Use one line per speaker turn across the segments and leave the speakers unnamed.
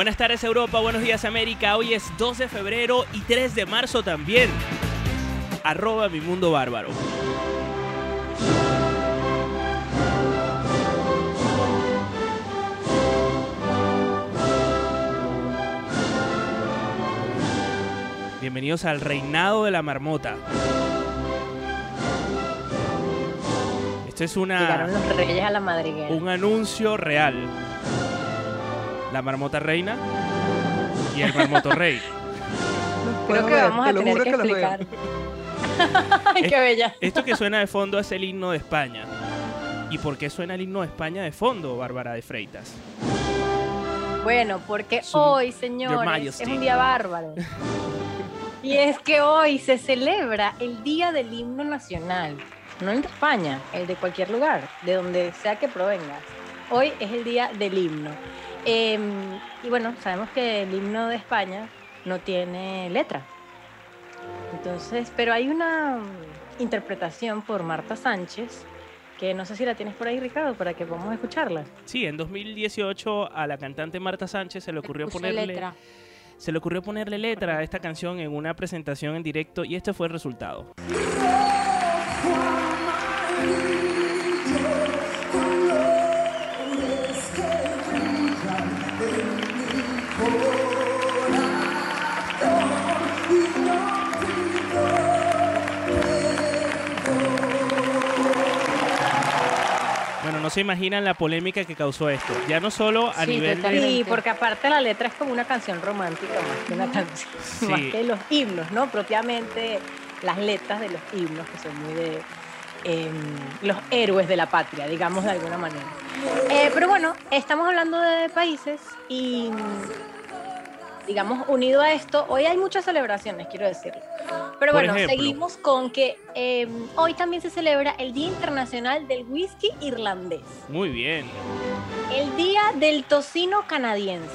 Buenas tardes Europa, buenos días América. Hoy es 2 de febrero y 3 de marzo también. Arroba mi mundo bárbaro. Bienvenidos al reinado de la marmota. Esto es una
Llegaron los reyes a la madriguera.
un anuncio real. La marmota reina y el marmoto rey.
Creo que vamos a tener que explicar. Ay, qué bella.
Esto que suena de fondo es el himno de España. ¿Y por qué suena el himno de España de fondo, Bárbara de Freitas?
Bueno, porque
Su-
hoy, señores, es un día bárbaro. Y es que hoy se celebra el Día del Himno Nacional. No el de España, el de cualquier lugar, de donde sea que provengas. Hoy es el Día del Himno. Eh, y bueno, sabemos que el himno de España no tiene letra. Entonces, pero hay una interpretación por Marta Sánchez, que no sé si la tienes por ahí, Ricardo, para que podamos escucharla.
Sí, en 2018 a la cantante Marta Sánchez se le ocurrió ponerle
letra.
se le ocurrió ponerle letra a esta canción en una presentación en directo y este fue el resultado. No se imaginan la polémica que causó esto. Ya no solo a
Sí,
nivel de...
Sí, porque aparte la letra es como una canción romántica más que una canción,
Sí.
más que los himnos, ¿no? Propiamente las letras de los himnos que son muy de em, los héroes de la patria, digamos de alguna manera. Eh, pero bueno, estamos hablando de países y digamos unido a esto, hoy hay muchas celebraciones, quiero decirlo. Pero
Por
bueno,
ejemplo.
seguimos con que em, hoy también se celebra el Día Internacional del Whisky Irlandés.
Muy bien.
El día del tocino canadiense,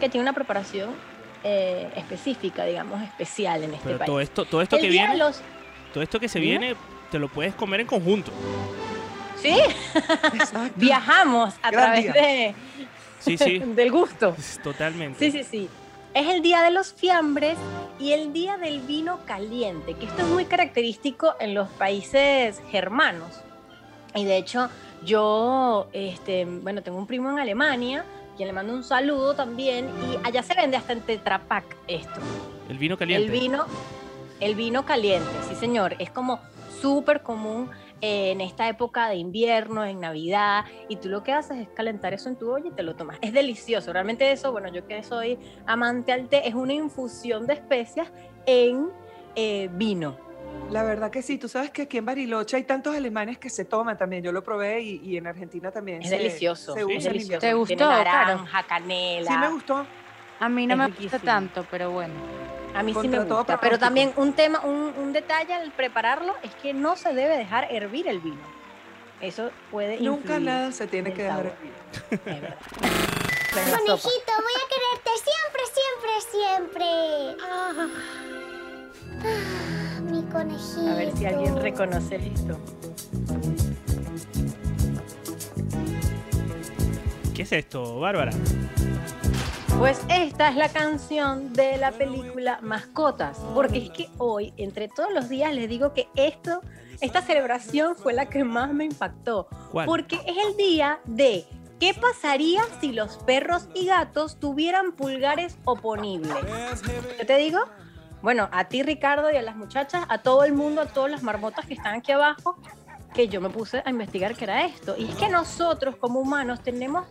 que tiene una preparación eh, específica, digamos, especial en este
Pero
país.
todo esto, todo esto
el
que
día
viene,
de los...
todo esto que se
Dime.
viene, te lo puedes comer en conjunto.
Sí, viajamos a
Gran
través
día.
de,
Sí, sí,
del gusto.
totalmente.
Sí, sí, sí. Es el día de los fiambres y el día del vino caliente, que esto es muy característico en los países germanos. Y de hecho, yo, este, bueno, tengo un primo en Alemania, quien le mando un saludo también, y allá se vende hasta en Tetra Pak esto.
El vino caliente.
El vino, el vino caliente, sí señor, es como súper común en esta época de invierno, en Navidad, y tú lo que haces es calentar eso en tu olla y te lo tomas. Es delicioso, realmente eso, bueno, yo que soy amante al té, es una infusión de especias en eh, vino.
La verdad que sí, tú sabes que aquí en Bariloche hay tantos alemanes que se toman también, yo lo probé y, y en Argentina también.
Es
se-
delicioso,
se usa
delicioso.
¿Te gustó,
Tiene naranja, canela.
Sí me gustó.
A mí no
Es
me
riquísimo.
gusta tanto, pero bueno.
A mí sí me
todo
gusta, pero también un tema, un, un detalle al prepararlo es que no se debe dejar hervir el vino. Eso puede
Nunca nada se tiene
en
que dejar.
sabor. Es verdad.
Conejito, voy a quererte siempre, siempre, siempre. Ah, Ah, mi conejito.
A ver si alguien reconoce esto.
¿Qué es esto, Bárbara?
Pues esta es la canción de la película Mascotas, porque es que hoy, entre todos los días, les digo que esto, esta celebración fue la que más me impactó,
¿Cuál?
porque es el día de ¿qué pasaría si los perros y gatos tuvieran pulgares oponibles? Yo te digo, bueno, a ti Ricardo y a las muchachas, a todo el mundo, a todas las marmotas que están aquí abajo, que yo me puse a investigar qué era esto. Y es que nosotros como humanos tenemos,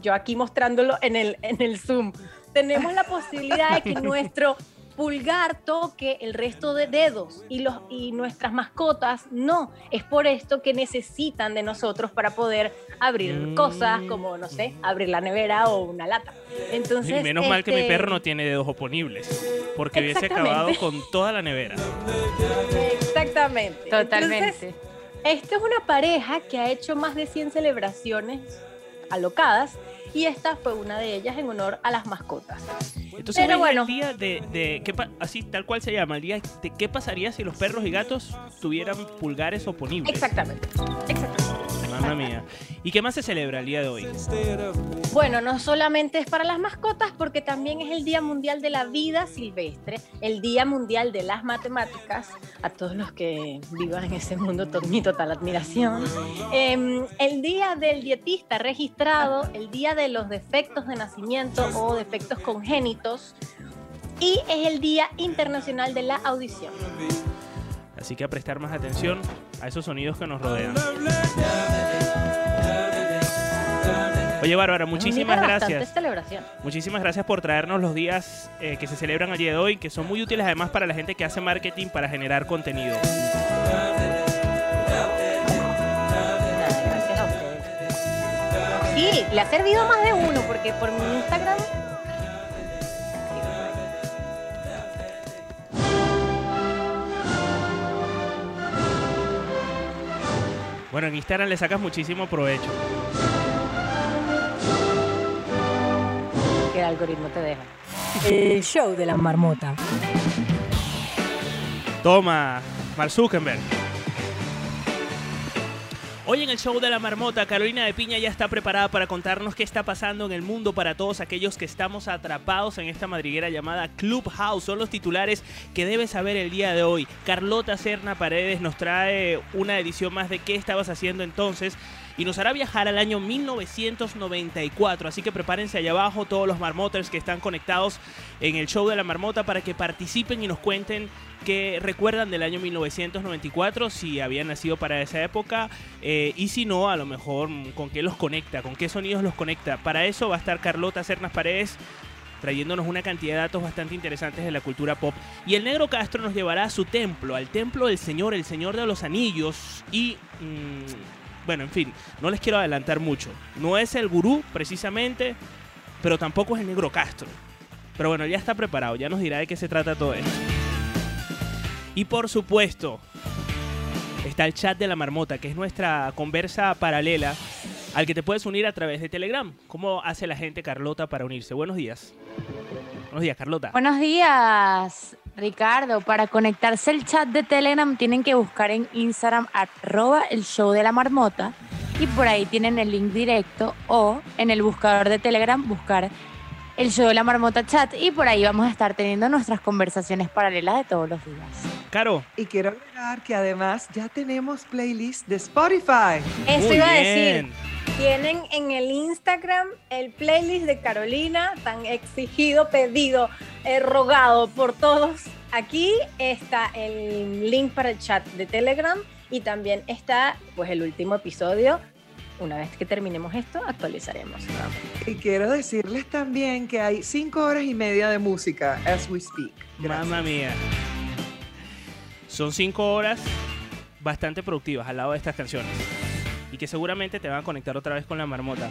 yo aquí mostrándolo en el, en el Zoom, tenemos la posibilidad de que nuestro pulgar toque el resto de dedos y, los, y nuestras mascotas no. Es por esto que necesitan de nosotros para poder abrir
Mm.
cosas como, no sé, abrir la nevera o una lata. Entonces,
Y menos mal que mi
este,
perro no tiene dedos oponibles, porque hubiese acabado con toda la nevera.
Exactamente.
Totalmente.
Entonces, esta es una pareja que ha hecho más de 100 celebraciones alocadas y esta fue una de ellas en honor a las mascotas.
Entonces,
Pero bueno.
el día de, de- ¿qué pa- así tal cual se llama, el día de qué pasaría si los perros y gatos tuvieran pulgares oponibles.
Exactamente. Exactamente.
Mamma mía. ¿Y qué más se celebra el día de hoy?
Bueno, no solamente es para las mascotas, porque también es el Día Mundial de la Vida Silvestre, el Día Mundial de las Matemáticas, a todos los que vivan en ese mundo, to- mi total admiración. Em, el Día del Dietista Registrado, el Día de los Defectos de Nacimiento o Defectos Congénitos, y es el Día Internacional de la Audición.
Así que a prestar más atención a esos sonidos que nos rodean. Oye, Bárbara, muchísimas gracias.
celebración.
Muchísimas gracias por traernos los días eh, que se celebran el día de hoy, que son muy útiles además para la gente que hace marketing para generar contenido.
Nada, Gracias a ustedes. Sí, le ha servido a más de uno, porque por mi Instagram.
Bueno, en Instagram le sacas muchísimo provecho.
Que el algoritmo te deja.
El show de la marmota.
Toma, Mark Zuckerberg. Hoy en el show de la marmota, Carolina de Piña ya está preparada para contarnos qué está pasando en el mundo para todos aquellos que estamos atrapados en esta madriguera llamada Clubhouse. Son los titulares que debes saber el día de hoy. Carlota Serna Paredes nos trae una edición más de qué estabas haciendo entonces y nos hará viajar al año 1994. Así que prepárense allá abajo todos los marmoters que están conectados en el show de la marmota para que participen y nos cuenten qué recuerdan del año 1994, si habían nacido para esa época eh, y si no, a lo mejor mm, con qué los conecta, con qué sonidos los conecta. Para eso va a estar Carlota Cernas Paredes trayéndonos una cantidad de datos bastante interesantes de la cultura pop. Y el negro Castro nos llevará a su templo, al templo del Señor, el Señor de los Anillos. Y, mm, bueno, en fin, no les quiero adelantar mucho. No es el gurú, precisamente, pero tampoco es el negro Castro. Pero bueno, ya está preparado, ya nos dirá de qué se trata todo esto. Y por supuesto, está el chat de la marmota, que es nuestra conversa paralela al que te puedes unir a través de Telegram. ¿Cómo hace la gente, Carlota, para unirse? Buenos días. Buenos días, Carlota.
Buenos días, Ricardo. Para conectarse al chat de Telegram tienen que buscar en Instagram arroba el show de la marmota y por ahí tienen el link directo o en el buscador de Telegram buscar el show de la marmota chat y por ahí vamos a estar teniendo nuestras conversaciones paralelas de todos los días.
Caro,
Y quiero agregar que además ya tenemos playlist de Spotify.
Eso
muy
iba a
bien.
decir. Tienen en el Instagram el playlist de Carolina, tan exigido, pedido, eh, rogado por todos. Aquí está el link para el chat de Telegram y también está pues el último episodio. Una vez que terminemos esto, actualizaremos.
Y quiero decirles también que hay cinco horas y media de música as we speak. Gracias.
Mamma mía. Son cinco horas bastante productivas al lado de estas canciones. Y que seguramente te van a conectar otra vez con la marmota.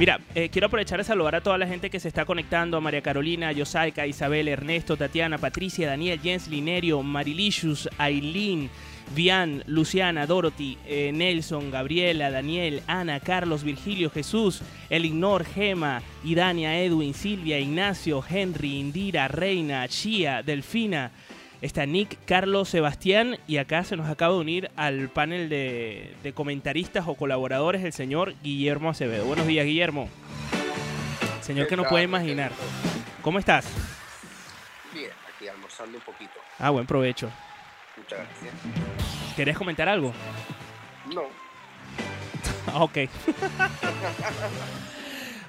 Mira, eh, quiero aprovechar de saludar a toda la gente que se está conectando, a María Carolina, a Yosaika, Isabel, Ernesto, Tatiana, Patricia, Daniel, Jens, Linerio, Marilicious, Aileen, Vian, Luciana, Dorothy, eh, Nelson, Gabriela, Daniel, Ana, Carlos, Virgilio, Jesús, Elignor, Gema, Idania, Edwin, Silvia, Ignacio, Henry, Indira, Reina, Chia, Delfina, está Nick, Carlos, Sebastián y acá se nos acaba de unir al panel de, de comentaristas o colaboradores el señor Guillermo Acevedo. Buenos días, Guillermo. señor
¿Qué
que no puede imaginar. ¿Cómo estás?
Bien, aquí almorzando un poquito.
Ah, buen provecho.
Muchas gracias.
¿Querías comentar algo?
No,
ok.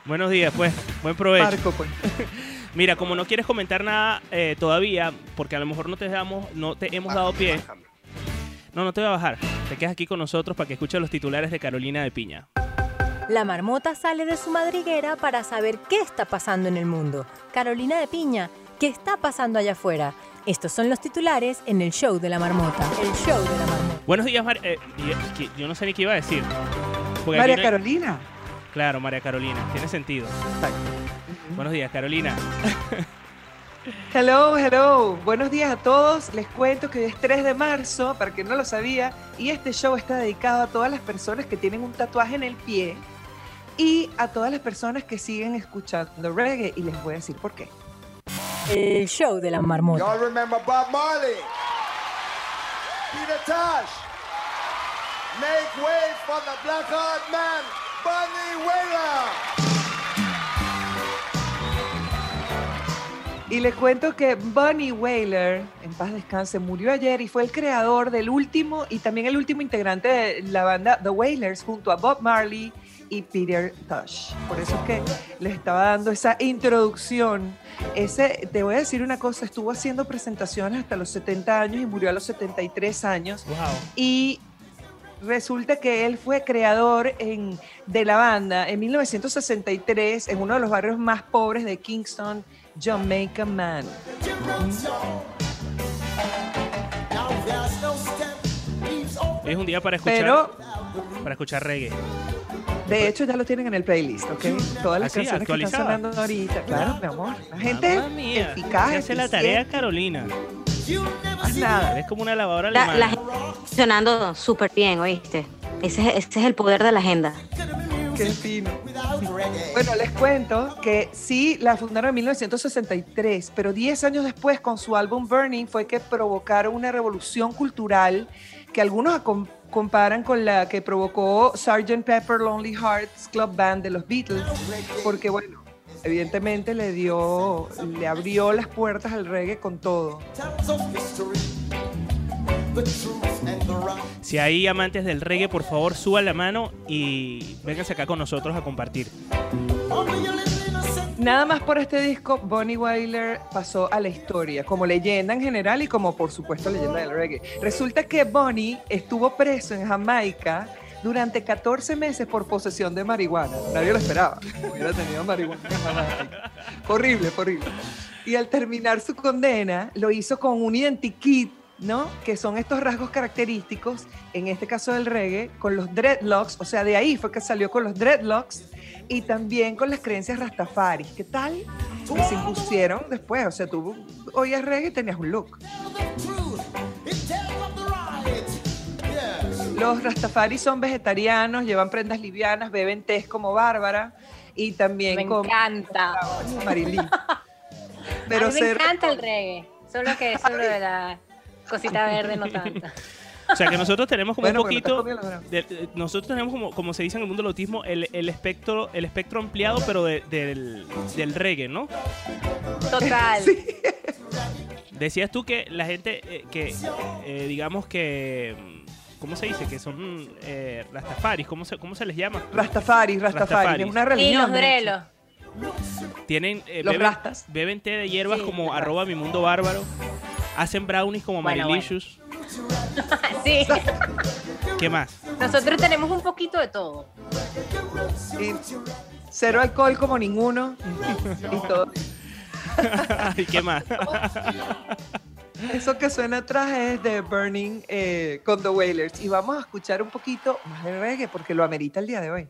Buenos días, pues. Buen provecho.
Marco, pues.
Mira, como no quieres comentar nada eh, todavía, porque a lo mejor no te damos, no te hemos dado pie.
bájame.
No, no te voy a bajar. Te quedas aquí con nosotros para que escuches los titulares de Carolina de Piña.
La marmota sale de su madriguera para saber qué está pasando en el mundo. Carolina de Piña, ¿qué está pasando allá afuera? Estos son los titulares en el show de la marmota. El show de la marmota.
Buenos días, Mar- eh, yo no sé ni qué iba a decir. Porque
María
aquí no hay-
Carolina.
Claro, María Carolina. Tiene sentido. Buenos días, Carolina.
Hello, hello. Buenos días a todos. Les cuento que hoy es 3 de marzo, para quien no lo sabía, y este show está dedicado a todas las personas que tienen un tatuaje en el pie y a todas las personas que siguen escuchando reggae. Y les voy a decir por qué.
El show de la marmota.
Y'all remember Bob Marley? Peter Tosh. Make way for the black heart man.
Y les cuento que Bunny Wailer, en paz descanse, murió ayer y fue el creador del último y también el último integrante de la banda The Wailers junto a Bob Marley y Peter Tosh. Por eso es que les estaba dando esa introducción. Ese, te voy a decir una cosa, estuvo haciendo presentaciones hasta los 70 años y murió a los 73 años.
Wow.
Y resulta que él fue creador en- de la banda en 1963 en uno de los barrios más pobres de Kingston, Jamaica Man.
Es un día para escuchar,
Pero
para escuchar reggae.
de hecho ya lo tienen en el playlist, ¿ok? Todas las canciones que están sonando ahorita. Claro, mi amor. La gente
mía,
eficaz.
se hace la tarea, Carolina.
Más nada.
Es como una lavadora
La,
alemana.
la gente está funcionando súper bien, ¿oíste? Ese, es- ese es el poder de la agenda.
Qué fino. Bueno, les cuento que sí, la fundaron en 1963, pero 10 años después, con su álbum Burning, fue que provocaron una revolución cultural que algunos comparan con la que provocó Sgt. Pepper Lonely Hearts Club Band de los Beatles, porque bueno, evidentemente le dio, le abrió las puertas al reggae con todo.
Si hay amantes del reggae, por favor, suban la mano y vénganse acá con nosotros a compartir.
Nada más por este disco, Bonnie Wailer pasó a la historia como leyenda en general y como por supuesto leyenda del reggae. Resulta que Bonnie estuvo preso en Jamaica durante 14 meses por posesión de marihuana. Nadie lo esperaba. Hubiera tenido marihuana. Horrible, horrible. Y al terminar su condena, lo hizo con un identikit, ¿no? Que son estos rasgos característicos, en este caso del reggae, con los dreadlocks, o sea, de ahí fue que salió con los dreadlocks y también con las creencias rastafari. ¿Qué tal? Se impusieron después, o sea, tú oías reggae y tenías un look. Los rastafari son vegetarianos, llevan prendas livianas, beben té como Bárbara y también
Me
como
encanta.
Marilyn.
a
Pero
mí me
ser-
encanta el reggae. Solo que eso de la cosita verde no tanto.
O sea que nosotros tenemos como
Bueno,
un poquito. de- de- nosotros tenemos como, como se dice en el mundo del autismo, el, el espectro, el espectro ampliado, pero de- del, del reggae, ¿no?
Total.
Decías tú que la gente eh, que eh, digamos que mm, ¿cómo se dice? que son eh, rastafaris, ¿cómo se, cómo se les llama?
Rastafari, Rastafari,
Rastafaris.
es una
Y
religión.
los
de hecho.
drelos.
Tienen eh,
Los
beben,
rastas.
beben té de hierbas
Sí,
como
los
arroba mi mundo bárbaro. Hacen brownies como
Bueno,
Marilicious.
Sí.
¿Qué más?
Nosotros tenemos un poquito de todo.
Y cero alcohol como ninguno. y todo.
¿Y qué más?
Eso que suena atrás es de Burning eh, con The Wailers. Y vamos a escuchar un poquito más de reggae porque lo amerita el día de hoy.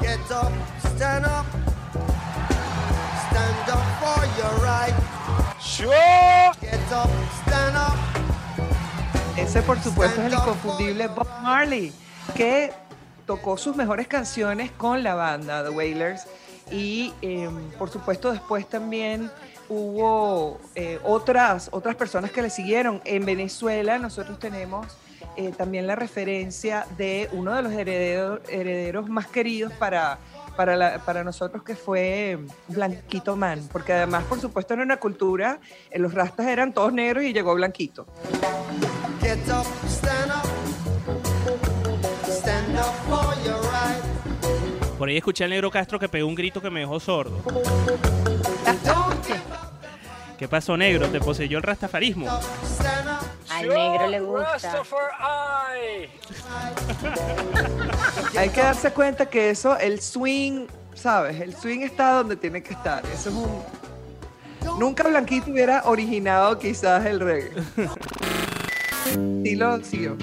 Get up, stand up. Stand up for your right. Sure. Get up, stand up.
Ese, por supuesto, es el inconfundible Bob Marley, que tocó sus mejores canciones con la banda The Wailers. Y, eh, por supuesto, después también hubo eh, otras, otras personas que le siguieron. En Venezuela nosotros tenemos eh, también la referencia de uno de los herederos, herederos más queridos para para, la- para nosotros que fue Blanquito Man, porque además, por supuesto, en una cultura, eh, los rastas eran todos negros y llegó Blanquito.
Get up, stand up. Stand up for your right.
Por ahí escuché al negro Castro que pegó un grito que me dejó sordo. ¿Qué pasó, negro? ¿Te poseyó el rastafarismo?
Al negro le gusta.
Hay que darse cuenta que eso, el swing, ¿sabes? El swing está donde tiene que estar. Eso es un... Nunca Blanquito hubiera originado quizás el reggae. Sí lo siguió.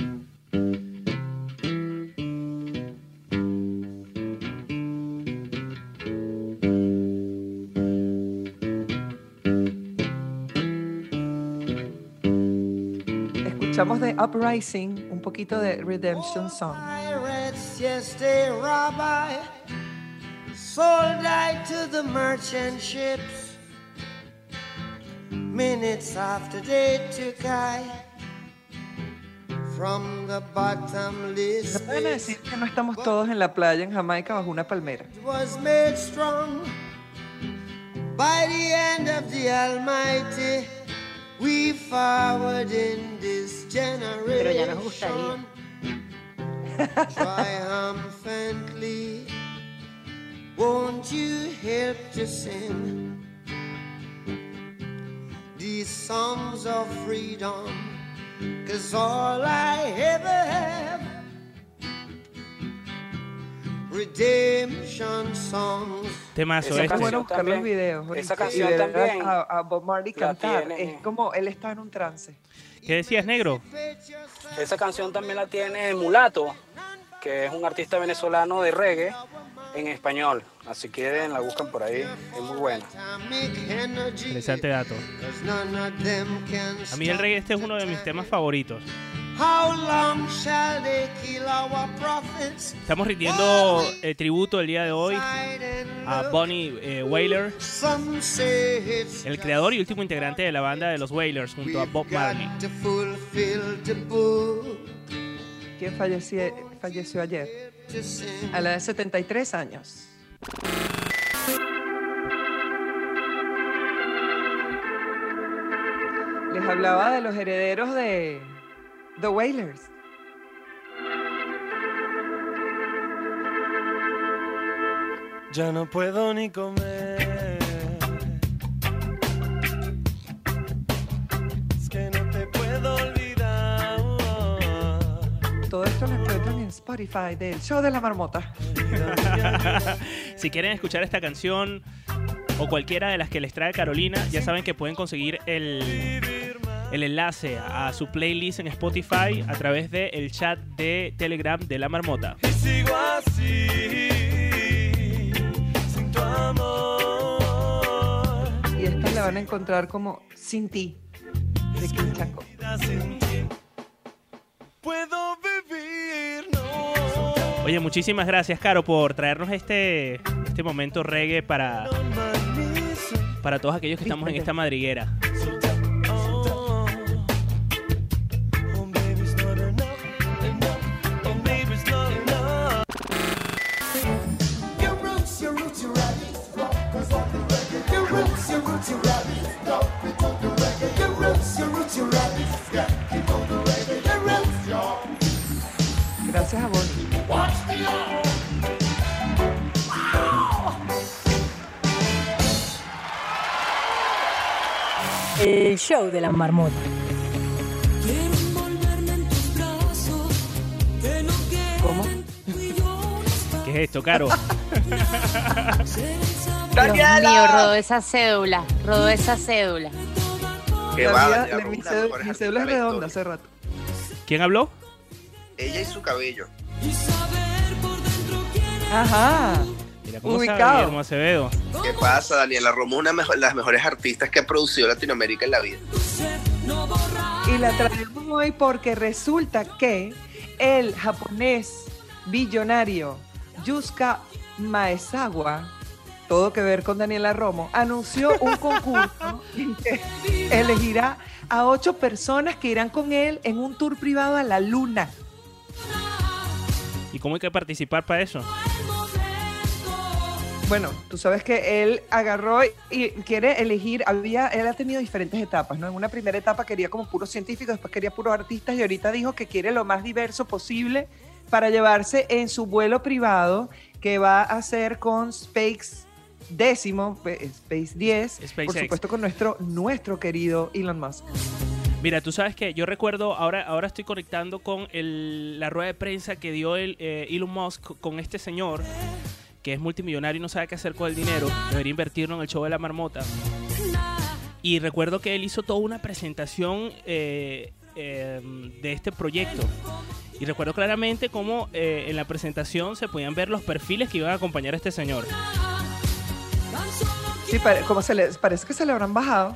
Escuchamos de Uprising, un poquito de Redemption Song.
They rabbi. Sold I to the merchant ships. Minutes after they took I from the bottomless
No pueden decir que no estamos todos en la playa en Jamaica bajo una palmera.
was made strong by the hand of the Almighty.
Pero ya nos
generation
gustaría.
triumphantly. Won't you help to sing these songs of freedom? Cause all I ever have redemption songs.
Temazo este.
canción
bueno buscar los videos.
esa canción
y
también
a, a Bob Marley cantar.
tiene-
Es como él está en un trance.
¿Qué decías, negro?
Esa canción también la tiene Mulato, que es un artista venezolano de reggae en español. Así que la buscan por ahí, es muy buena.
Interesante dato. A mí el reggae este es uno de mis temas favoritos.
How long shall they kill our prophets?
Estamos rindiendo el tributo el día de hoy a. Bonnie eh, Whaler, el creador y último integrante de la banda de los Wailers junto a Bob
got
Marley.
to fulfill the book
¿Quién falleció, falleció ayer? A la de 73 años. Les hablaba de los herederos de The Wailers.
Ya no puedo ni comer. Es que no te puedo olvidar.
Todo esto lo encuentran en Spotify del Show de la Marmota.
si quieren escuchar esta canción o cualquiera de las que les trae Carolina, ya saben que pueden conseguir el, el enlace a su playlist en Spotify a través del chat de Telegram de la Marmota.
Y sigo así, sin tu amor.
Y esta la van a encontrar como Sin ti, de Kim Chaco.
Puedo vivir, no.
Oye, muchísimas gracias, Caro, por traernos este, este momento reggae para, para todos aquellos que estamos en esta madriguera.
Gracias a
y'all.
El show de la marmota.
¿Cómo?
¿Qué es esto, Caro?
Dios mío, rodó esa cédula, rodó esa cédula.
Va,
la- mi cédula- es redonda hace rato.
¿Quién habló?
Ella y su cabello.
Ajá.
Mira cómo
Ubicado.
Guillermo Acevedo.
¿Qué pasa, Daniela Romo? Una de las mejores artistas que ha producido Latinoamérica en la vida.
Y la traemos hoy porque resulta que el japonés billonario Yusuke Maezawa, todo que ver con Daniela Romo, anunció un concurso en que elegirá a ocho personas que irán con él en un tour privado a la luna.
¿Y cómo hay que participar para eso?
Bueno, tú sabes que él agarró y quiere elegir, había, él ha tenido diferentes etapas, ¿no? En una primera etapa quería como puros científicos, después quería puros artistas y ahorita dijo que quiere lo más diverso posible para llevarse en su vuelo privado que va a hacer con Space décimo, pe- Space 10, por
SpaceX.
supuesto con nuestro, nuestro querido Elon Musk.
Mira, tú sabes que yo recuerdo, ahora, ahora estoy conectando con el- la rueda de prensa que dio el, eh, Elon Musk con este señor que es multimillonario y no sabe qué hacer con el dinero. Debería invertirlo en el show de la marmota. Y recuerdo que él hizo toda una presentación eh, eh, de este proyecto. Y recuerdo claramente cómo eh, en la presentación se podían ver los perfiles que iban a acompañar a este señor.
Sí, como se le, parece que se le habrán bajado.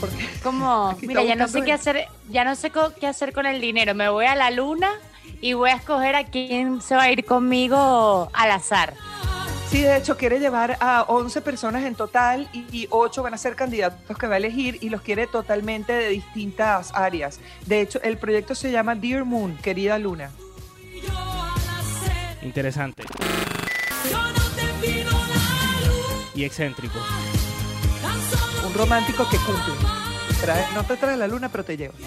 Porque
Como, mira, ya no sé qué hacer, ya no sé qué hacer con el dinero. Me voy a la luna y voy a escoger a quién se va a ir conmigo al azar.
Sí, de hecho, quiere llevar a 11 personas en total y, y 8 van a ser candidatos que va a elegir y los quiere totalmente de distintas áreas. De hecho, el proyecto se llama Dear Moon, querida luna.
Interesante. Y excéntrico.
Un romántico que cumple. Trae- no te trae la luna, pero te lleva.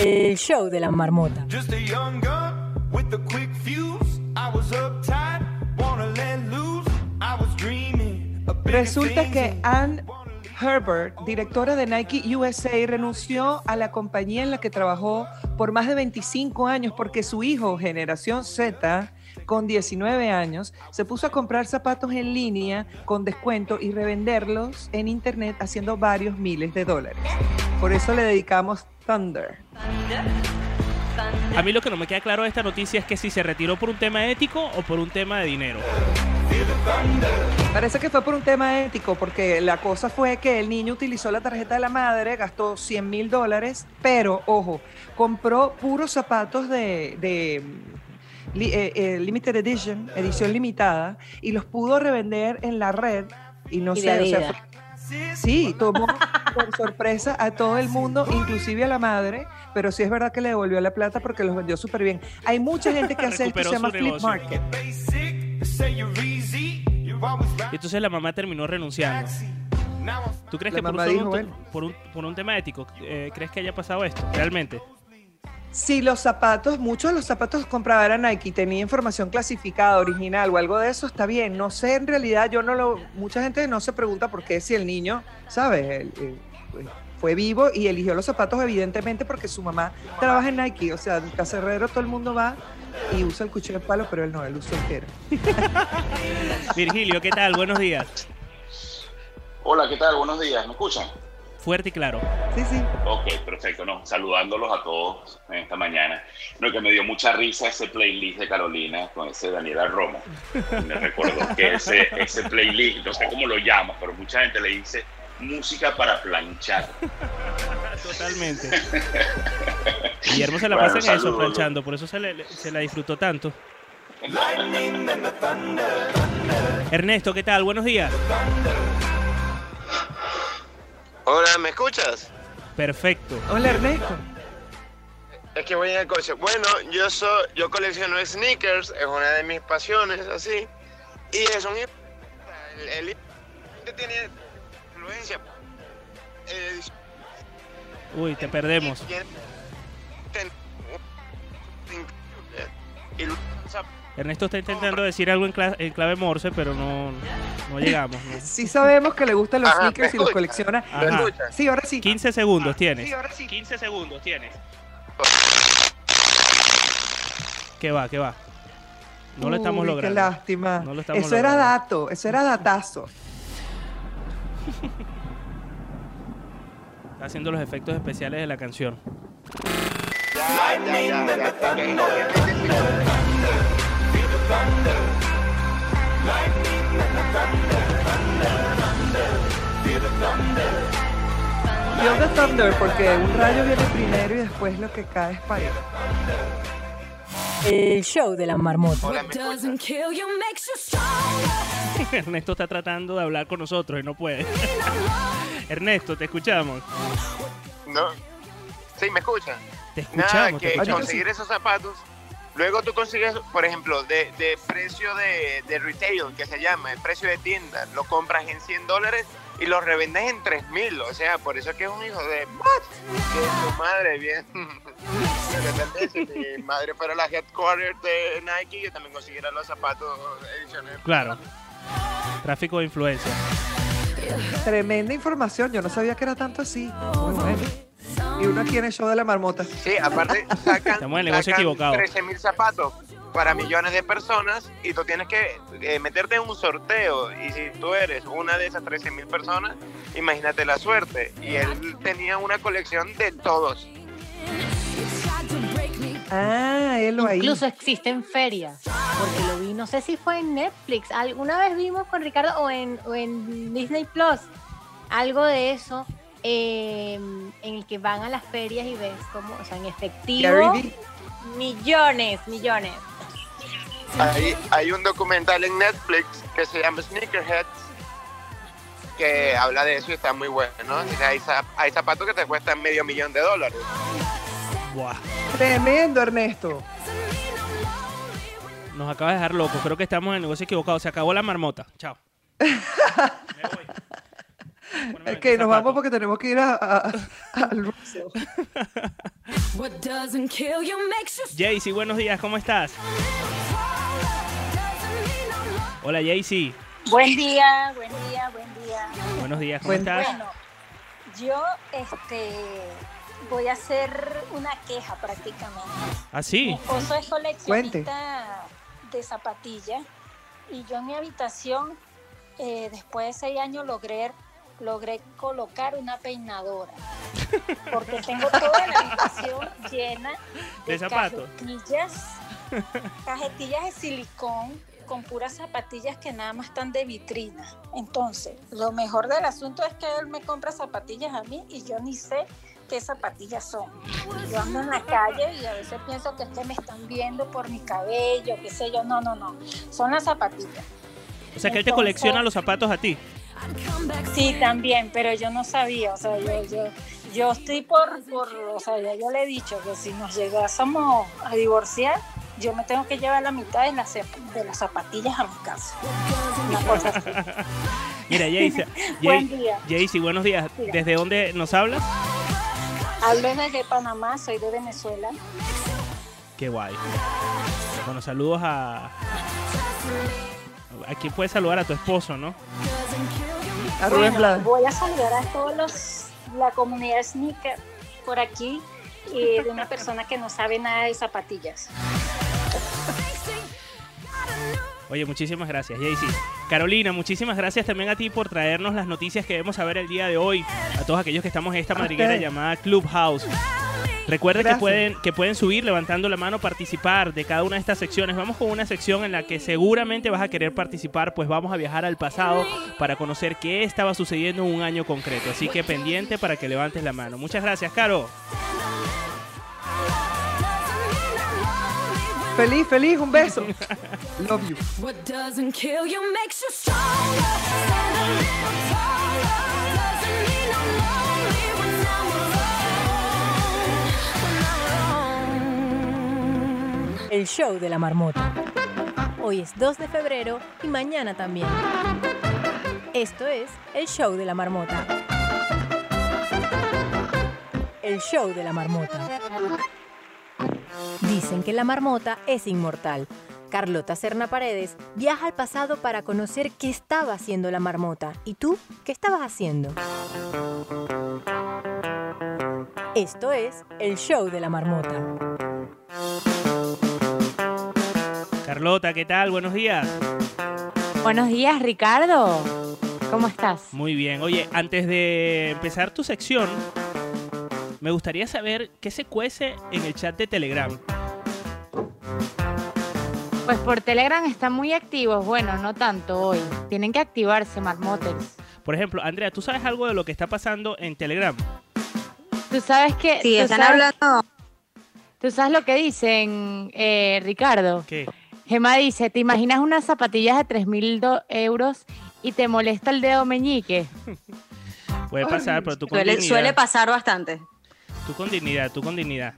El show de la marmota.
Just a young gun with a quick fuse. I was uptight, wanna let loose. I was dreaming. of bigger
Resulta que Ann Herbert, directora de Nike USA, renunció a la compañía en la que trabajó por más de 25 años porque su hijo, generación Z, con 19 años, se puso a comprar zapatos en línea con descuento y revenderlos en internet haciendo varios miles de dólares. Por eso le dedicamos Thunder.
A mí lo que no me queda claro de esta noticia es que si se retiró por un tema ético o por un tema de dinero.
Parece que fue por un tema ético, porque la cosa fue que el niño utilizó la tarjeta de la madre, gastó 100 mil dólares, pero, ojo, compró puros zapatos de, de, eh, eh, Limited Edition, edición limitada, y los pudo revender en la red. Y no
Y
sé, o sea, fue- Sí, tomó por sorpresa a todo el mundo, inclusive a la madre, pero sí es verdad que le devolvió la plata porque los vendió súper bien. Hay mucha gente que hace esto, se llama flip market.
Y entonces la mamá terminó renunciando. ¿Tú crees
La
que por un,
dijo, bueno.
por, un, por un tema ético, eh, crees que haya pasado esto? Realmente.
Si los zapatos, muchos de los zapatos que compraba era Nike, tenía información clasificada, original o algo de eso, está bien. No sé, en realidad yo no lo. Mucha gente no se pregunta por qué si el niño, ¿sabes? El- el- pues, fue vivo y eligió los zapatos, evidentemente, porque su mamá trabaja en Nike. O sea, en Cacerrero todo el mundo va y usa el cuchillo de palo, pero él no, él usa el quiero.
Virgilio, ¿qué tal? Buenos días.
Hola, ¿qué tal? Buenos días. ¿Me escuchan?
Fuerte y claro.
Sí, sí.
Ok, perfecto. No, saludándolos a todos en esta mañana. No, que me dio mucha risa ese playlist de Carolina con ese Daniela Romo. Me recordó que ese, ese playlist, no sé cómo lo llama, pero mucha gente le dice música para planchar.
Totalmente. Guillermo se la
Bueno,
pasa en eso, planchando, por eso se, le- se la disfrutó tanto. Ernesto, ¿qué tal? Buenos días.
Hola, ¿me escuchas?
Perfecto.
Hola, Ernesto.
Es que voy en el coche. Bueno, yo soy, yo colecciono sneakers, es una de mis pasiones, así. Y es un el, el tiene influencia.
Uy, te perdemos.
y lo-
Ernesto está intentando decir algo en, cla- en clave Morse, pero no, no llegamos. ¿no?
Sí sabemos que le gustan los
Ajá,
sneakers y los colecciona.
Ajá.
Sí, ahora sí.
15 segundos tienes.
Sí, ahora sí.
15 segundos tienes. ¿Qué va? ¿Qué va? No lo estamos
Uy,
logrando.
Qué lástima.
No lo estamos
eso era dato, eso era datazo.
Está haciendo los efectos especiales de la canción.
Feel the thunder, porque un rayo viene primero y después lo que cae es para
El show de la marmota.
Ernesto está tratando de hablar con nosotros y no puede. Ernesto, te escuchamos.
No. Sí, me escuchan.
Te escuchamos,
Nada,
te
que
escuchamos.
conseguir esos zapatos Luego tú consigues, por ejemplo, de, de precio de, de retail, que se llama, el precio de tienda, lo compras en 100 dólares y lo revendes en 3 mil. O sea, por eso es que es un hijo de... ¿What? Que tu madre, bien. De repente, si mi madre fuera la headquarter de Nike, yo también consiguiera los zapatos ediciones.
Claro. Tráfico de influencia.
Tremenda información, yo no sabía que era tanto así. Muy bueno. Y uno aquí en el show de la marmota.
Sí, aparte sacan,
Estamos en el negocio
sacan
equivocado.
13 mil zapatos para millones de personas y tú tienes que eh, meterte en un sorteo. Y si tú eres una de esas 13 mil personas, imagínate la suerte. Y él tenía una colección de todos.
Ah, él lo ahí.
Incluso existen ferias, porque lo vi, no sé si fue en Netflix, alguna vez vimos con Ricardo o en, o en Disney Plus, algo de eso, eh, en el que van a las ferias y ves como, o sea, en efectivo, millones, millones.
Hay, hay un documental en Netflix que se llama Sneakerheads que habla de eso y está muy bueno. hay, zap- hay zapatos que te cuestan medio millón de dólares.
Buah.
Tremendo, Ernesto.
Nos acaba de dejar loco. Creo que estamos en el negocio equivocado. Se acabó la marmota. Chao.
Es que nos vamos porque tenemos que ir a, a- al ruso.
Jaycee, buenos días. ¿Cómo estás? Hola, Jaycee.
Buen día, buen día, buen día.
Buenos días. ¿Cómo estás?
Bueno, yo este voy a hacer una queja prácticamente.
¿Ah,
Mi
sí?
esposo es
Cuente.
coleccionista de zapatillas y yo en mi habitación eh, después de seis años logré logré colocar una peinadora porque tengo toda la habitación llena de,
¿De zapatos?
cajetillas cajetillas de silicón con puras zapatillas que nada más están de vitrina. Entonces, lo mejor del asunto es que él me compra zapatillas a mí y yo ni sé qué zapatillas son. Yo ando en la calle y a veces pienso que es que me están viendo por mi cabello, qué sé yo. No, no, no. Son las zapatillas.
O sea, que él te colecciona los zapatos a ti.
Sí, también, pero yo no sabía, o sea, yo, yo, yo estoy por, por, o sea, ya yo le he dicho que si nos llegásemos a divorciar, yo me tengo que llevar la mitad de las, de las zapatillas a mi casa. Una cosa así.
Mira, Jaycee.
Buen día.
Jaycee, buenos días.
Mira.
¿Desde dónde nos hablas?
Hablo desde Panamá, soy de Venezuela.
Qué guay. Bueno, saludos a. ¿A quién puedes saludar? A tu esposo, ¿no?
A Rubén
Bueno,
Blades.
voy a saludar a todos los, la comunidad sneaker por aquí y de una persona que no sabe nada de zapatillas.
Oye, muchísimas gracias, Jaycee. Carolina, muchísimas gracias también a ti por traernos las noticias que debemos saber el día de hoy. A todos aquellos que estamos en esta madriguera llamada Clubhouse. Recuerden que pueden, que pueden subir levantando la mano, participar de cada una de estas secciones. Vamos con una sección en la que seguramente vas a querer participar, pues vamos a viajar al pasado para conocer qué estaba sucediendo en un año concreto. Así que pendiente para que levantes la mano. Muchas gracias, Caro.
Feliz, feliz, un beso. Love you.
What doesn't kill you makes you stronger. Stand a little taller. Doesn't mean I'm lonely when I'm alone. When I'm alone.
El show de la marmota. Hoy es 2 de febrero y mañana también. Esto es el show de la marmota. El show de la marmota. Dicen que la marmota es inmortal. Carlota Serna Paredes viaja al pasado para conocer qué estaba haciendo la marmota. ¿Y tú qué estabas haciendo? Esto es el show de la marmota.
Carlota, ¿qué tal? Buenos días.
Buenos días, Ricardo. ¿Cómo estás?
Muy bien. Oye, antes de empezar tu sección, me gustaría saber qué se cuece en el chat de Telegram.
Pues por Telegram están muy activos. Bueno, no tanto hoy. Tienen que activarse, marmotes.
Por ejemplo, Andrea, ¿tú sabes algo de lo que está pasando en Telegram?
Tú sabes que.
Sí, están
sabes-
hablando.
¿Tú sabes lo que dicen, eh, Ricardo?
¿Qué?
Gemma dice, ¿te imaginas unas zapatillas de 3 mil euros y te molesta el dedo meñique?
Puede pasar, pero tú
Suele, suele pasar bastante.
Tú con dignidad, tú con dignidad.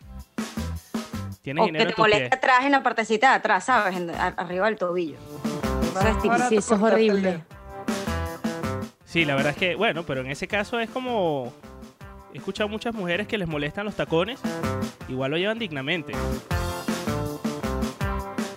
Tienes
O que
dinero
te moleste atrás en la partecita de atrás, ¿sabes? En- a- arriba del tobillo. Eso es típico.
Sí, eso es horrible.
Sí, la verdad es que, bueno, pero en ese caso es como... He escuchado muchas mujeres que les molestan los tacones, igual lo llevan dignamente.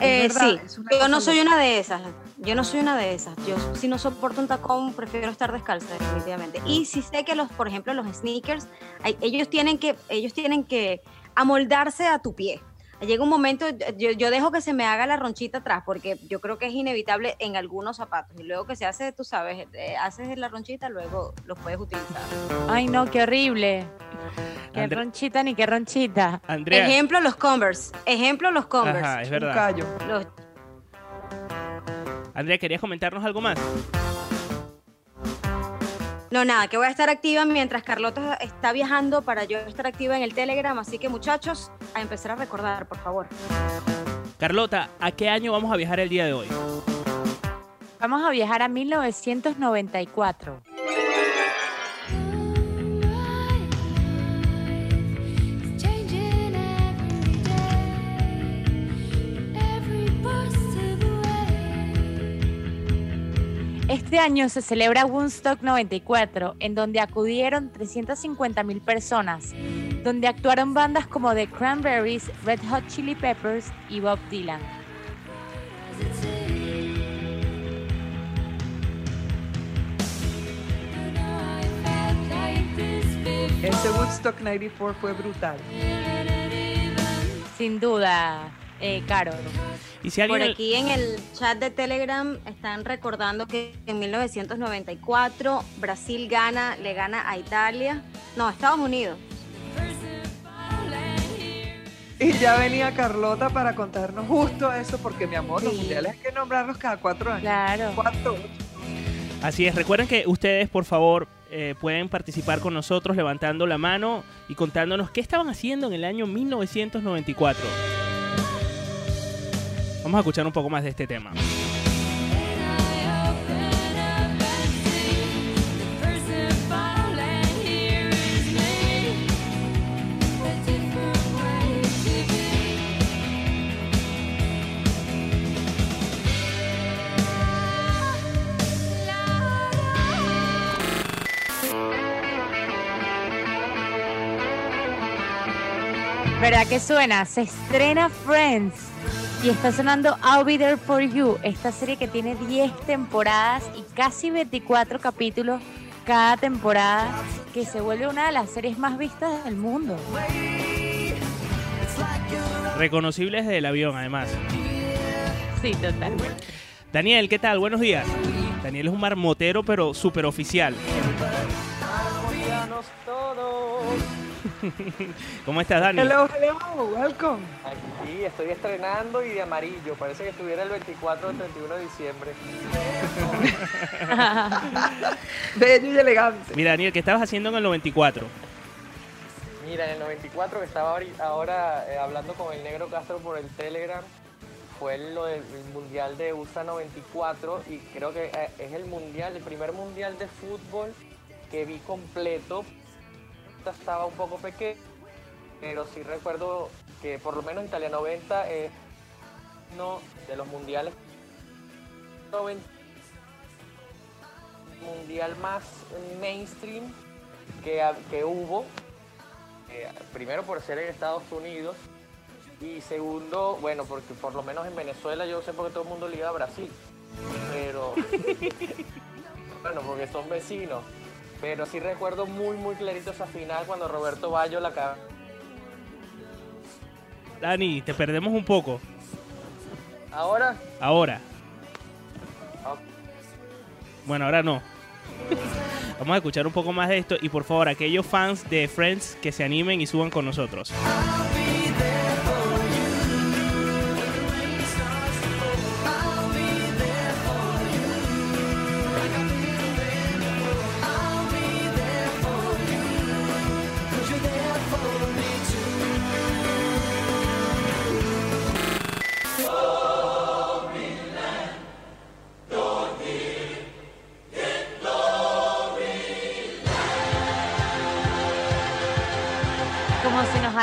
Eh,
verdad,
sí, yo no soy una de esas. Yo no soy una de esas. Yo si no soporto un tacón, prefiero estar descalza definitivamente. Y si sé que los, por ejemplo, los sneakers, hay- ellos tienen que, ellos tienen que amoldarse a tu pie. Llega un momento, yo, yo dejo que se me haga la ronchita atrás, porque yo creo que es inevitable en algunos zapatos. Y luego que se hace, tú sabes, eh, haces la ronchita, luego los puedes utilizar.
Ay, no, qué horrible. Qué
Andre-
ronchita ni qué ronchita.
Andrea,
Ejemplo, los Converse. Ejemplo, los Converse.
Ajá, es verdad.
Un callo.
Los-
Andrea, ¿querías comentarnos algo más?
No, nada, que voy a estar activa mientras Carlota está viajando para yo estar activa en el Telegram. Así que, muchachos, a empezar a recordar, por favor.
Carlota, ¿a qué año vamos a viajar el día de hoy?
Vamos a viajar a 1994. Este año se celebra Woodstock 94, en donde acudieron 350.000 personas, donde actuaron bandas como The Cranberries, Red Hot Chili Peppers y Bob Dylan.
Ese Woodstock 94 fue brutal.
Sin duda, eh, Caro.
Y si
Por aquí en el chat de Telegram están recordando que en 1994 Brasil gana, le gana a Italia. No, a Estados Unidos.
Y ya venía Carlota para contarnos justo eso, porque mi amor, los
Sí.
mundiales hay que nombrarlos cada cuatro años.
Claro.
Cuatro.
Así es, recuerden que ustedes, por favor, eh, pueden participar con nosotros levantando la mano y contándonos qué estaban haciendo en el año 1994. Vamos a escuchar un poco más de este tema.
¿Verdad que suena? Se estrena Friends y está sonando I'll Be There For You, esta serie que tiene 10 temporadas y casi 24 capítulos cada temporada, que se vuelve una de las series más vistas del mundo.
Reconocibles del avión, además.
Sí, total.
Daniel, ¿qué tal? Buenos días. Daniel es un marmotero, pero súper oficial. ¿Cómo estás, Dani?
Hello, hello, welcome.
Aquí estoy estrenando y de amarillo. Parece que estuviera el 24 o el 31 de diciembre.
Bello y elegante.
Mira, Daniel, ¿qué estabas haciendo en el 94?
Mira, en el 94 que estaba ahora eh, hablando con el negro Castro por el Telegram, fue lo del el mundial de USA 94 y creo que eh, es el mundial, el primer mundial de fútbol que vi completo. Estaba un poco pequeño, pero sí recuerdo que por lo menos Italia 90 es uno de los mundiales 90 mundial más mainstream que, que hubo eh, primero por ser en Estados Unidos y segundo, bueno, porque por lo menos en Venezuela yo sé porque todo el mundo liga a Brasil, pero bueno, porque son vecinos, pero sí recuerdo muy muy clarito esa final cuando Roberto Bayo la ca-
Dani, te perdemos un poco.
Ahora,
Ahora. Bueno, ahora no. Vamos a escuchar un poco más de esto y por favor, aquellos fans de Friends que se animen y suban con nosotros.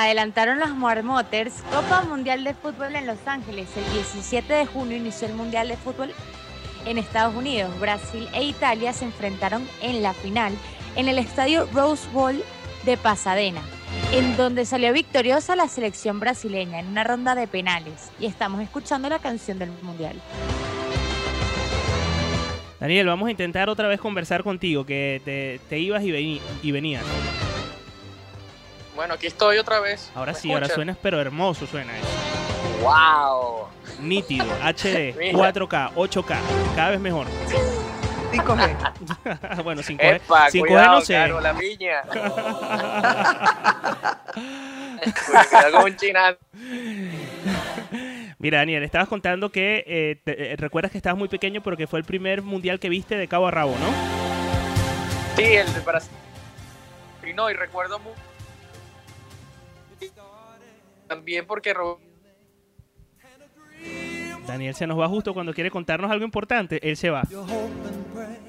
Adelantaron los Marmoters, Copa Mundial de Fútbol en Los Ángeles. El 17 de junio inició el Mundial de Fútbol en Estados Unidos. Brasil e Italia se enfrentaron en la final en el estadio Rose Bowl de Pasadena, en donde salió victoriosa la selección brasileña en una ronda de penales. Y estamos escuchando la canción del Mundial.
Daniel, vamos a intentar otra vez conversar contigo, que te, ibas y venías.
Bueno, aquí estoy otra vez.
Ahora
¿Me
sí, ahora suenas, pero hermoso suena eso.
¡Wow!
Nítido, HD,
Mira.
4K, 8K, cada vez mejor.
5G.
bueno, 5G,
Epa,
5G
cuidado,
no sé.
Caro, la piña. Cuidado con china.
Mira, Daniel, estabas contando que eh, te- eh, recuerdas que estabas muy pequeño, pero que fue el primer mundial que viste de cabo a rabo, ¿no?
Sí, el de Brasil. Y no, y recuerdo mu- también porque Ro-
Daniel se nos va justo cuando quiere contarnos algo importante. Él se va.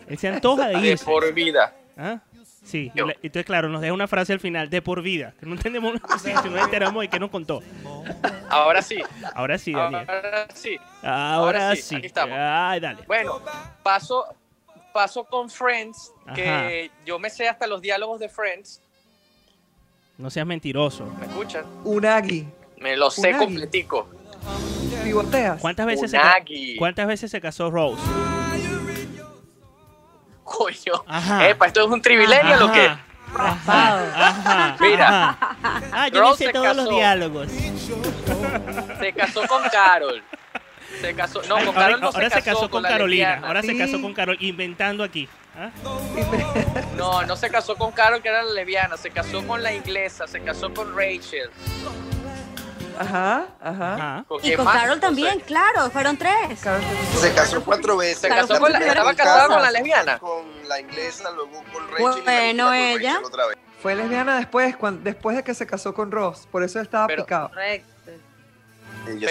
Él se antoja de
de
irse.
por vida.
¿Ah? Sí, y la- entonces claro, nos deja una frase al final, de por vida. Que no entendemos, sí, si no enteramos de qué nos contó.
Ahora sí.
Ahora sí, Daniel.
Ahora sí.
Ahora,
sí,
sí.
aquí estamos.
Ay, dale.
Bueno, paso, paso con Friends, que yo me sé hasta los diálogos de Friends.
No seas mentiroso.
¿Me escuchan?
Unagi.
Me lo sé
Unagi.
completico.
¿Pivoteas?
¿Cuántas veces, se
Unagi.
¿Cuántas veces se casó Rose?
Coño.
Ajá.
Epa, ¿esto es un trivilegio o qué?
Ajá.
Mira.
ajá. Ah, yo
Rose
hice
se
todos los
casó.
diálogos.
Se casó con Carol. Se casó. No, con
ahora
Carol no
ahora
se casó,
con
la
Carolina. Ahora se casó con Carol, inventando aquí. ¿Ah?
No, no se casó con Carol, que era la lesbiana. Se casó con la inglesa. Se casó con Rachel.
Ajá, ajá.
Y con Carol también, claro, fueron tres.
Se casó cuatro veces.
Se casó con la- estaba casada con la lesbiana.
Con la inglesa, luego con Rachel. y
Bueno,
con
ella.
Rachel otra vez.
Fue lesbiana después, después de que se casó con Ross. Por eso estaba
Pero-
picado.
Correcto.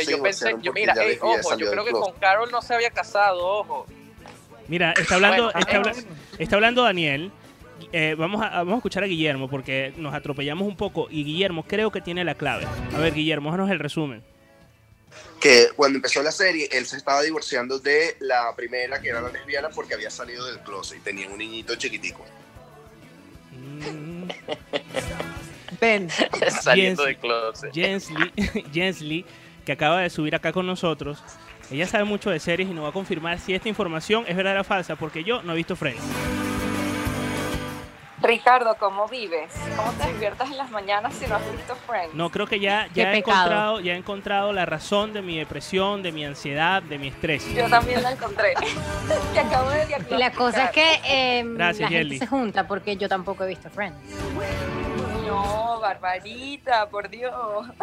Yo pensé, yo,
porque
mira, ey,
ella
ojo, yo creo que con Carol no se había casado, ojo.
Mira, está hablando,
Bueno,
está, habla- está hablando Daniel. Eh, vamos, a, vamos a escuchar a Guillermo porque nos atropellamos un poco y Guillermo creo que tiene la clave. A ver, Guillermo, haznos el resumen.
que cuando empezó la serie, él se estaba divorciando de la primera, que era la lesbiana, porque había salido del closet y tenía un niñito chiquitico.
Ben.
Saliendo
Jens-
del closet.
Jens Lee, Jens Lee, que acaba de subir acá con nosotros. Ella sabe mucho de series y nos va a confirmar si esta información es verdadera o falsa, porque yo no he visto Friends.
Ricardo, ¿cómo vives? ¿Cómo te diviertas en las mañanas si no has visto Friends?
No, creo que ya, ya, he, encontrado, ya he encontrado la razón de mi depresión, de mi ansiedad, de mi estrés.
Yo también la encontré. Te acabo de
Y
diagnosticar.
la cosa es que eh,
Gracias,
la gente se junta porque yo tampoco he visto Friends.
No, Barbarita, por Dios.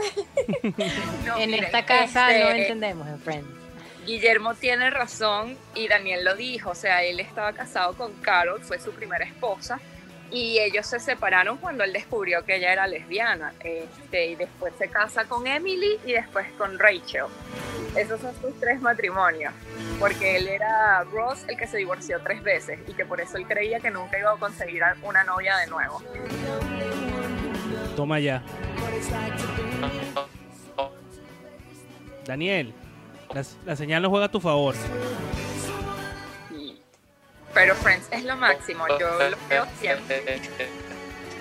No,
en
miren,
esta casa
este,
no entendemos en Friends.
Guillermo tiene razón y Daniel lo dijo, o sea, él estaba casado con Carol, fue su primera esposa y ellos se separaron cuando él descubrió que ella era lesbiana este, y después se casa con Emily y después con Rachel. Esos son sus tres matrimonios, porque él era Ross el que se divorció tres veces y que por eso él creía que nunca iba a conseguir una novia de nuevo.
Toma ya. Daniel, la, la señal no juega a tu favor.
Pero Friends es lo máximo, yo lo veo siempre.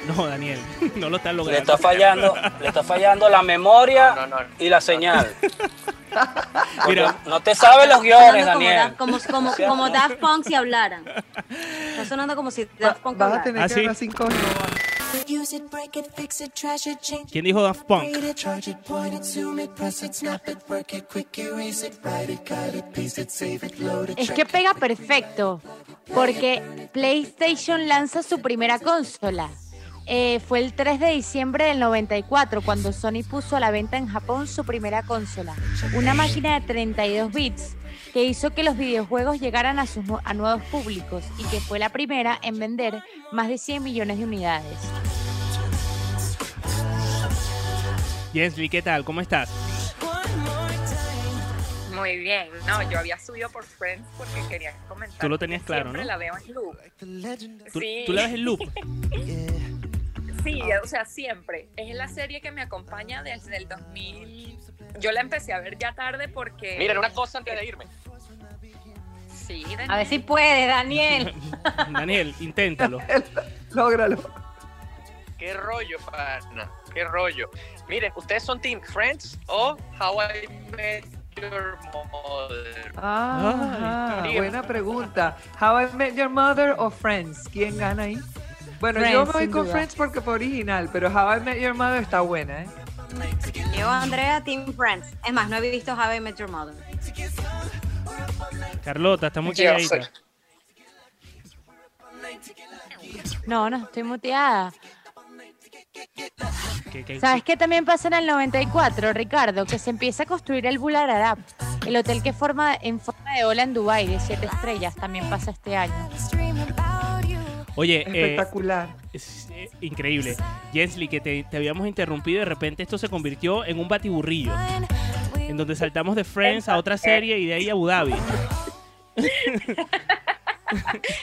No, Daniel, no lo estás
Le
logrando.
está fallando, le está fallando la memoria y la señal.
Mira.
no te sabes los guiones,
como
Daniel.
Como, como,
¿Cierto?
como Daft Punk si hablaran. Está sonando como si Daft Punk
Vas a
hablara.
tener
¿Ah,
que
sí?
hablar sin coño.
Use it, break it, fix it, trash it, change
¿Quién dijo Daft Punk?
it, charge it, point it, zoom it, press it, snap it, work it, quick erase it, write it, cut it, paste it, save it, load it,
Es que pega perfecto, porque PlayStation lanza su primera consola. Eh, fue el 3 de diciembre del 94 cuando Sony puso a la venta en Japón su primera consola, una máquina de 32 bits que hizo que los videojuegos llegaran a, sus a nuevos públicos y que fue la primera en vender más de 100 millones de unidades.
Jensly, ¿qué tal? ¿Cómo estás?
Muy bien, no, yo había subido por Friends porque quería comentar.
Tú lo tenías claro,
siempre
¿no?
la veo en loop.
¿Tú,
Sí.
tú la ves en loop?
Sí, o sea, siempre. Es la serie que me acompaña desde el 2000. Yo la empecé a ver ya tarde porque.
Miren, una cosa antes de irme.
Sí,
A ver si puede, Daniel.
Daniel, inténtalo.
Lógralo.
¿Qué rollo, pana? ¿Qué rollo? Miren, ¿ustedes son Team Friends o How I Met Your Mother?
Ah,
Ay.
buena pregunta. How I Met Your Mother o Friends? ¿Quién gana ahí? Bueno, yo me voy con
duda.
Friends porque fue original, pero How I Met Your Mother está buena, ¿eh?
Yo, Andrea, Team Friends. Es más, no he visto How I Met Your Mother.
Carlota, está muy calladita.
No, no, estoy muteada.
¿Qué- qué-
¿Sabes qué también pasa en el 94, Ricardo? Que se empieza a construir el Bular Arab, el hotel que forma en forma de ola en Dubái de siete estrellas, también pasa este año.
Oye, eh,
Espectacular.
es, eh, increíble. Jensly, que te, te habíamos interrumpido y de repente esto se convirtió en un batiburrillo. En donde saltamos de Friends a otra serie y de ahí a Abu Dhabi.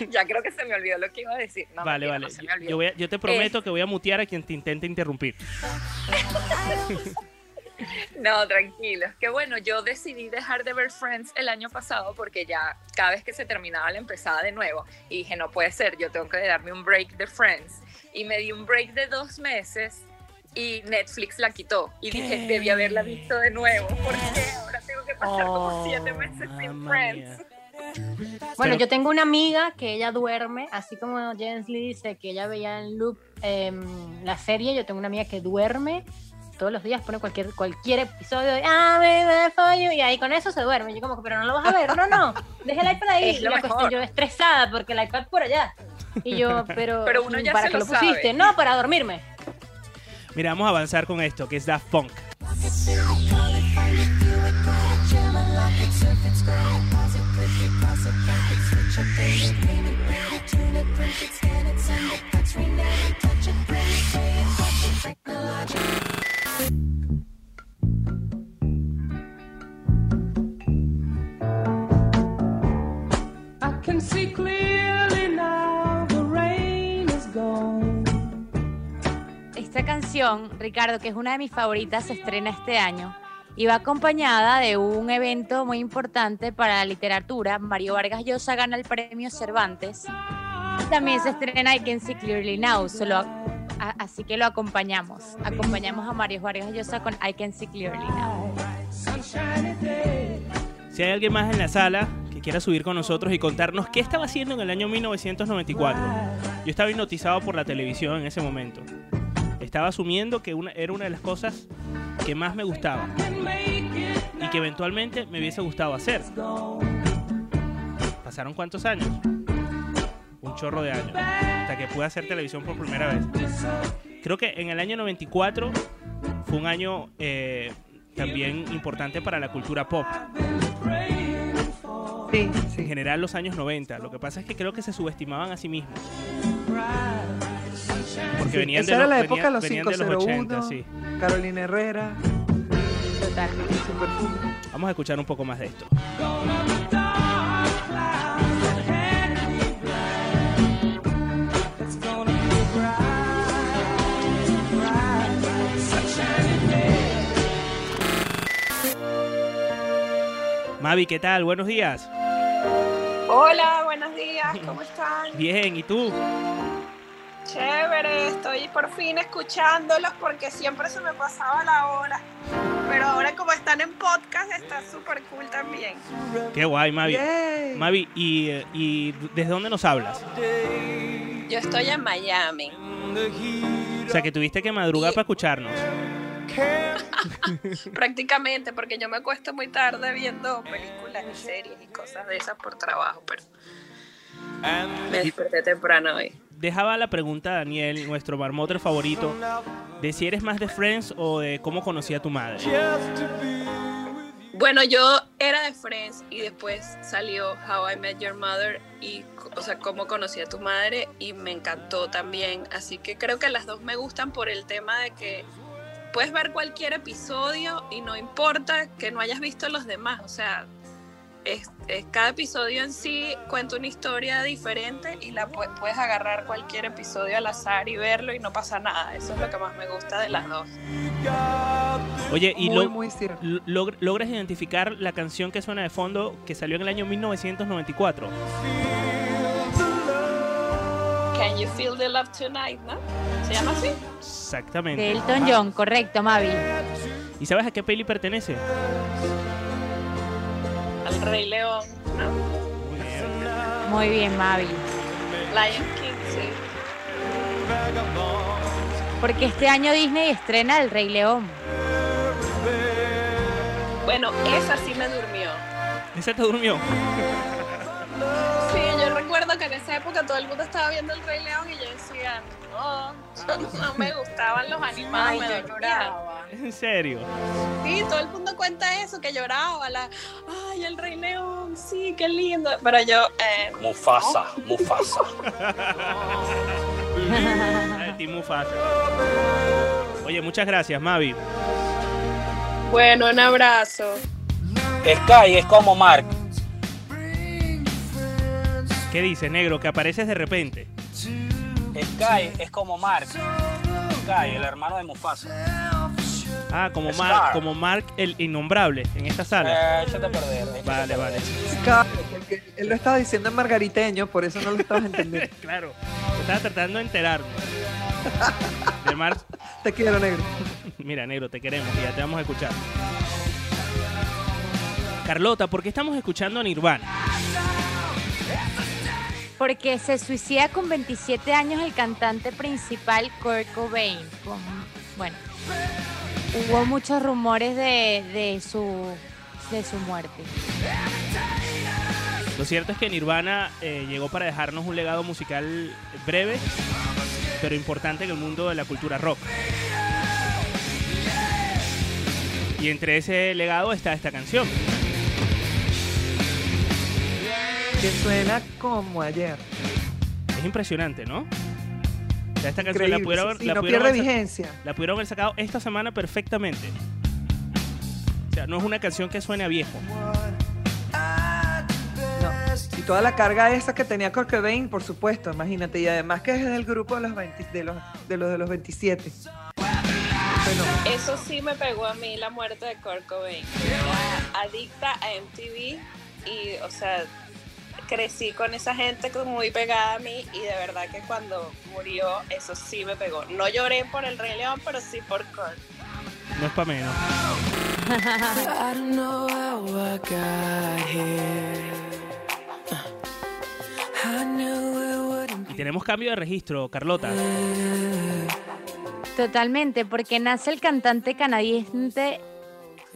ya creo que se me olvidó lo que iba a decir. No,
vale,
mentira,
vale.
no se me olvidó.
Yo, voy a- yo te prometo que voy a mutear a quien te intente interrumpir.
No, tranquilos. Que bueno, yo decidí dejar de ver Friends el año pasado porque ya cada vez que se terminaba la empezaba de nuevo. Y dije, no puede ser, yo tengo que darme un break de Friends. Y me di un break de dos meses y Netflix la quitó. Y dije, debí haberla visto de nuevo. porque ahora tengo que pasar como siete meses sin Friends?
Bueno, yo tengo una amiga que ella duerme, así como James Lee dice que ella veía en loop em, la serie, yo tengo una amiga que duerme todos los días, pone cualquier, cualquier episodio de Ah, you", y ahí con eso se duerme. Yo como que, pero no lo vas a ver, no, no, deja el iPad ahí.
Es
y
lo
la
mejor.
cuestión, yo estresada porque el iPad por allá. Y yo, pero,
Pero uno ya
¿para
se
qué
lo
lo pusiste?
sabe.
No, para dormirme.
Mira, vamos a avanzar con esto, que es Daft Punk.
Esta canción, Ricardo, que es una de mis favoritas, se estrena este año y va acompañada de un evento muy importante para la literatura. Mario Vargas Llosa gana el premio Cervantes. También se estrena I Can See Clearly Now, solo así que lo acompañamos. Acompañamos a Mario Vargas Llosa con I Can See Clearly Now.
Si hay alguien más en la sala que quiera subir con nosotros y contarnos qué estaba haciendo en el año 1994. Yo estaba hipnotizado por la televisión en ese momento. Estaba asumiendo que una, era una de las cosas que más me gustaba y que eventualmente me hubiese gustado hacer. ¿Pasaron cuántos años? Un chorro de años. Hasta que pude hacer televisión por primera vez. Creo que en el año 94 fue un año eh, también importante para la cultura pop. En general los años 90. Lo que pasa es que creo que se subestimaban a sí mismos. Porque
Sí,
venían
esa
de
era
los,
la
venían-
época de los
venían de los
501,
80, sí.
Carolina Herrera.
Total.
Vamos a escuchar un poco más de esto. Mavi, ¿qué tal? Buenos días.
Hola, buenos días, ¿cómo están?
Bien, ¿y tú?
Chévere, estoy por fin escuchándolos porque siempre se me pasaba la hora. Pero ahora como están en podcast está súper cool también.
Qué guay, Mavi.
Yay.
Mavi, ¿y, ¿y desde dónde nos hablas?
Yo estoy en Miami.
O sea, que tuviste que madrugar para escucharnos.
Prácticamente, porque yo me acuesto muy tarde viendo películas y series y cosas de esas por trabajo, pero me desperté temprano hoy.
Dejaba la pregunta a Daniel, nuestro marmoter favorito, de si eres más de Friends o de cómo conocí a tu madre.
Bueno, yo era de Friends y después salió How I Met Your Mother y, o sea, cómo conocí a tu madre y me encantó también. Así que creo que las dos me gustan por el tema de que puedes ver cualquier episodio y no importa que no hayas visto los demás. O sea, es, es- cada episodio en sí cuenta una historia diferente y la pu- puedes agarrar cualquier episodio al azar y verlo y no pasa nada. Eso es lo que más me gusta de las dos.
Oye, y
Muy,
lo-
muy
log- logras identificar la canción que suena de fondo que salió en el año 1994.
Can you feel the love tonight, no? ¿Se llama así?
Exactamente.
De Elton John, correcto, Mavi.
¿Y sabes a qué peli pertenece?
Al Rey León, ¿no?
Muy bien, Mavi.
Lion King, sí.
Porque este año Disney estrena El Rey León.
Bueno, esa sí me durmió.
¿Ese te durmió?
Esa época todo el mundo estaba viendo el Rey León y yo decía, no, no me gustaban los animales,
Ay,
me
yo lloraba.
¿En serio?
Sí, todo el mundo cuenta eso, que lloraba, la, ay, el Rey León, sí, qué lindo. Pero yo, eh,
Mufasa, Mufasa.
Team Mufasa. Oye, muchas gracias, Mavi.
bueno, un abrazo.
Sky es como Mark.
¿Qué dices, negro? Que apareces de repente.
Sky es como Mark. Sky, el hermano de Mufasa.
Ah, como
Scar.
Mark, como Mark el innombrable en esta sala.
Eh, échate a
Vale, vale.
Claro, porque él lo estaba diciendo en margariteño, por eso no lo estabas entendiendo.
Claro, estaba tratando de enterarme. De Mark.
Te quiero, negro.
Mira, negro, te queremos y ya te vamos a escuchar. Carlota, ¿por qué estamos escuchando a Nirvana?
Porque se suicida con 27 años el cantante principal Kurt Cobain. Bueno, hubo muchos rumores de, de su, de su muerte.
Lo cierto es que Nirvana eh, llegó para dejarnos un legado musical breve, pero importante en el mundo de la cultura rock. Y entre ese legado está esta canción.
Que suena como ayer.
Es impresionante, ¿no? O sea, esta canción la pudieron,
sí, sí,
la
no
pudieron
pierde
haber sa-
vigencia.
La pudieron haber sacado esta semana perfectamente. O sea, no es una canción que suene a viejo.
Y toda la carga esa que tenía Kurt Cobain, por supuesto, imagínate. Y además que es del grupo de los, 20 de los, de los, de los 27.
Eso sí me pegó a mí la muerte de Kurt Cobain. Adicta a MTV y, o sea, crecí con esa gente como muy pegada a mí y de verdad que cuando murió eso sí me pegó. No lloré por el Rey León, pero sí por Kurt.
No es para menos.
I don't know how I got here. I knew it wouldn't
Y tenemos cambio de registro, Carlota.
Totalmente, porque nace el cantante canadiense,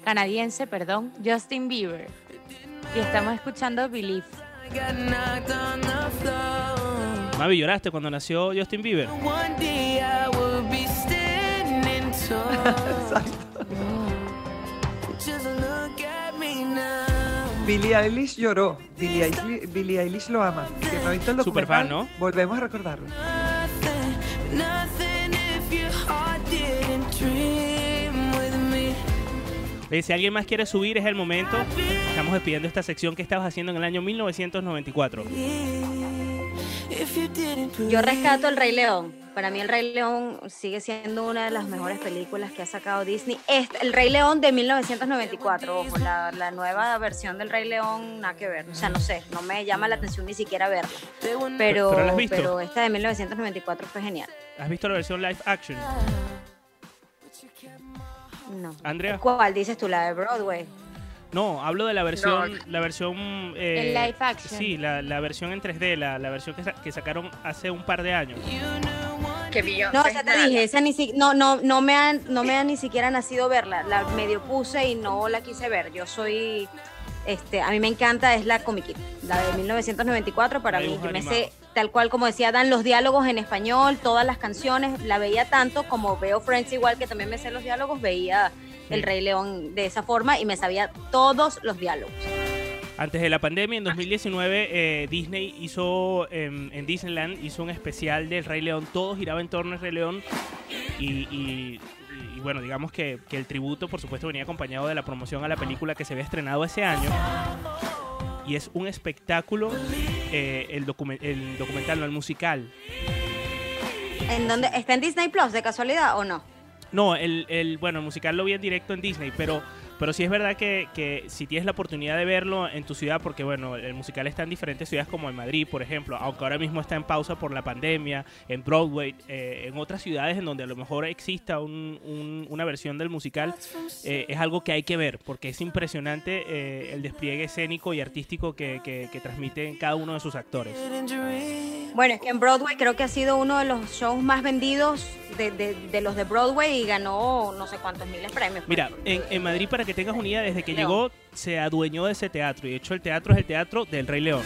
canadiense, perdón, Justin Bieber. Y estamos escuchando Believe.
Get knocked on the floor.
Mavi, ¿lloraste cuando nació Justin Bieber?
One day I will be standing tall. Just look at me now.
Billie Eilish lloró. Billie Eilish, Billie Eilish lo ama. Si no ha visto el
Super fan,
documental, Volvemos a recordarlo.
Nothing if
Eh, si alguien más quiere subir, es el momento. Estamos despidiendo esta sección que estabas haciendo en el año 1994.
If you didn't
Yo rescato El Rey León. Para mí El Rey León sigue siendo una de las mejores películas que ha sacado Disney. Este, el Rey León de 1994, ojo, la, la nueva versión del Rey León, nada que ver. O sea, no sé, no me llama la atención ni siquiera verla. Pero,
¿Pero
pero esta de 1994 fue genial.
¿Has visto la versión live action?
No.
Andrea.
¿Cuál dices tú? La de Broadway.
No, hablo de la versión, la versión, eh,
El live action.
Sí, la, la versión en 3D, la, la versión que, sa- que sacaron hace un par de años.
Que
No, ya te dije, esa ni si- no, no, no me han, no me ha ni siquiera nacido verla. La medio puse y no la quise ver. Yo soy, este, a mí me encanta es la Comic Kid, la de 1994 para mí. Yo me sé, tal cual como decía Dan, los diálogos en español, todas las canciones, la veía tanto como veo Friends igual que también me sé los diálogos, veía El Rey León de esa forma y me sabía todos los diálogos.
Antes de la pandemia, en 2019, eh, Disney hizo, em, en Disneyland, hizo un especial del Rey León. Todo giraba en torno al Rey León. Y, bueno, digamos que, que el tributo, por supuesto, venía acompañado de la promoción a la película que se había estrenado ese año. y es un espectáculo, eh, el, documen- el documental, no el musical.
¿En dónde? ¿Está en Disney Plus de casualidad o no?
No, el, el, bueno, el musical lo vi en directo en Disney, pero, pero sí es verdad que, que si tienes la oportunidad de verlo en tu ciudad, porque bueno, el musical está en diferentes ciudades como en Madrid, por ejemplo, aunque ahora mismo está en pausa por la pandemia, en Broadway, eh, en otras ciudades en donde a lo mejor exista un- un- una versión del musical, eh, es algo que hay que ver, porque es impresionante eh, el despliegue escénico y artístico que, que, que transmiten cada uno de sus actores.
Bueno, es que en Broadway creo que ha sido uno de los shows más vendidos de, de- de los de Broadway y ganó no sé cuántos miles de premios.
Mira, en, en Madrid, para que tengas una idea, desde que
León.
llegó, se adueñó de ese teatro. Y de hecho, el teatro es el teatro del Rey León.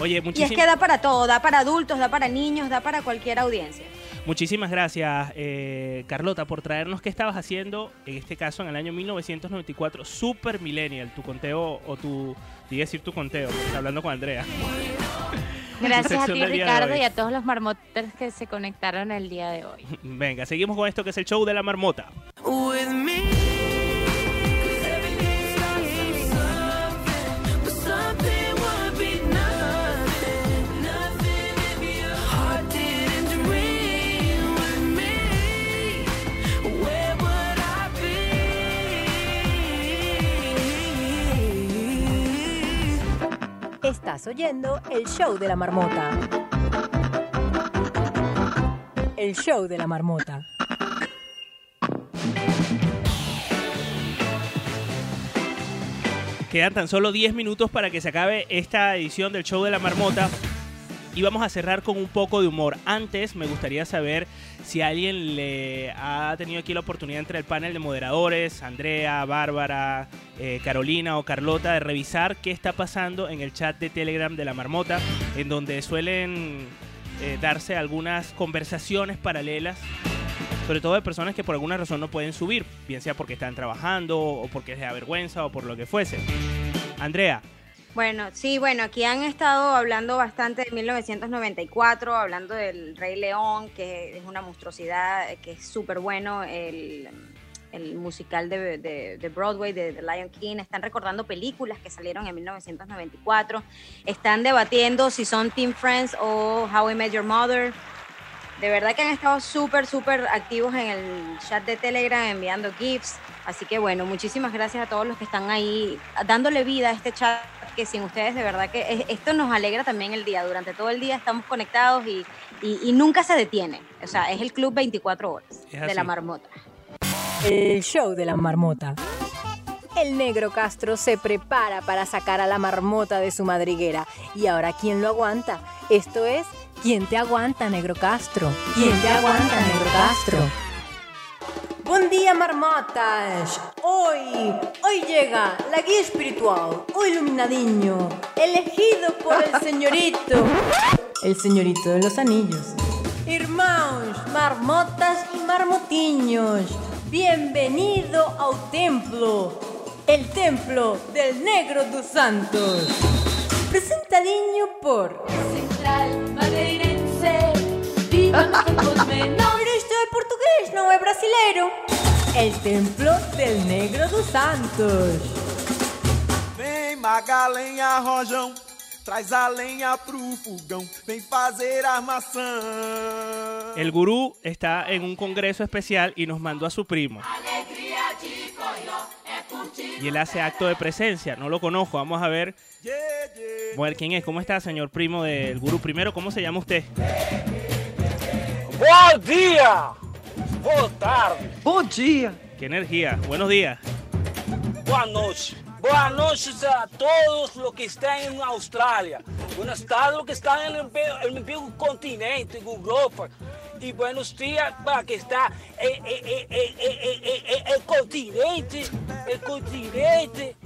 Oye,
Y es
muchísimas,
que da para todo, da para adultos, da para niños, da para cualquier audiencia.
muchísimas gracias, eh, Carlota, por traernos qué estabas haciendo, en este caso, en el año 1994, Super Millennial, tu conteo, o tu, te iba a decir tu conteo, hablando con Andrea.
Gracias a ti, Ricardo, y a todos los marmotas que se conectaron el día de hoy.
Venga, seguimos con esto que es el show de la marmota.
with me.
Estás oyendo el show de la marmota. El show de la marmota.
Quedan tan solo 10 minutos para que se acabe esta edición del show de la marmota. Y vamos a cerrar con un poco de humor. Antes me gustaría saber si alguien le ha tenido aquí la oportunidad entre el panel de moderadores, Andrea, Bárbara, eh, Carolina o Carlota, de revisar qué está pasando en el chat de Telegram de la marmota, en donde suelen eh, darse algunas conversaciones paralelas sobre todo de personas que por alguna razón no pueden subir, bien sea porque están trabajando o porque les da vergüenza o por lo que fuese. Andrea,
Bueno, sí, bueno, aquí han estado hablando bastante de 1994, hablando del Rey León, que es una monstruosidad, eh, que es súper bueno, el, musical de Broadway, de The Lion King, están recordando películas que salieron en 1994, están debatiendo si son Team Friends o How I Met Your Mother. De verdad que han estado súper, súper activos en el chat de Telegram enviando GIFs. Así que bueno, muchísimas gracias a todos los que están ahí dándole vida a este chat, que sin ustedes de verdad que es- esto nos alegra también el día. Durante todo el día estamos conectados y, y- y nunca se detiene. O sea, es el club 24 horas de la marmota.
El show de la marmota. El negro Castro se prepara para sacar a la marmota de su madriguera. Y ahora, ¿quién lo aguanta? Esto es, ¿quién te aguanta, negro Castro? ¿Quién te aguanta, negro Castro? Buen día, marmotas. Hoy, hoy llega la guía espiritual, o iluminadiño, elegido por el señorito. El señorito de los anillos. Irmãos, marmotas y marmotiños, bienvenido ao templo, el templo del negro dos santos. Presentadinho por
Central
portugués, non é brasileiro. El templo del negro dos santos.
Vem Magalenha Rojão, traz a lenha pro fogão, vem fazer armação.
el gurú está en un congreso especial y nos mandó a su primo. Y él hace acto de presencia, no lo conozco, vamos a ver. Bueno, ¿quién es? ¿Cómo está, señor primo del gurú? Primero, ¿cómo se llama usted?
Bom dia! Boa tarde!
Bom dia!
¿Qué energía? Buenos días.
Boa noite! Boa noite a todos los que están en Australia. Buenas tardes los que están en el, pe- el mismo continente, en Europa. Y buenos días para que está eh, eh, eh, el continente, el continente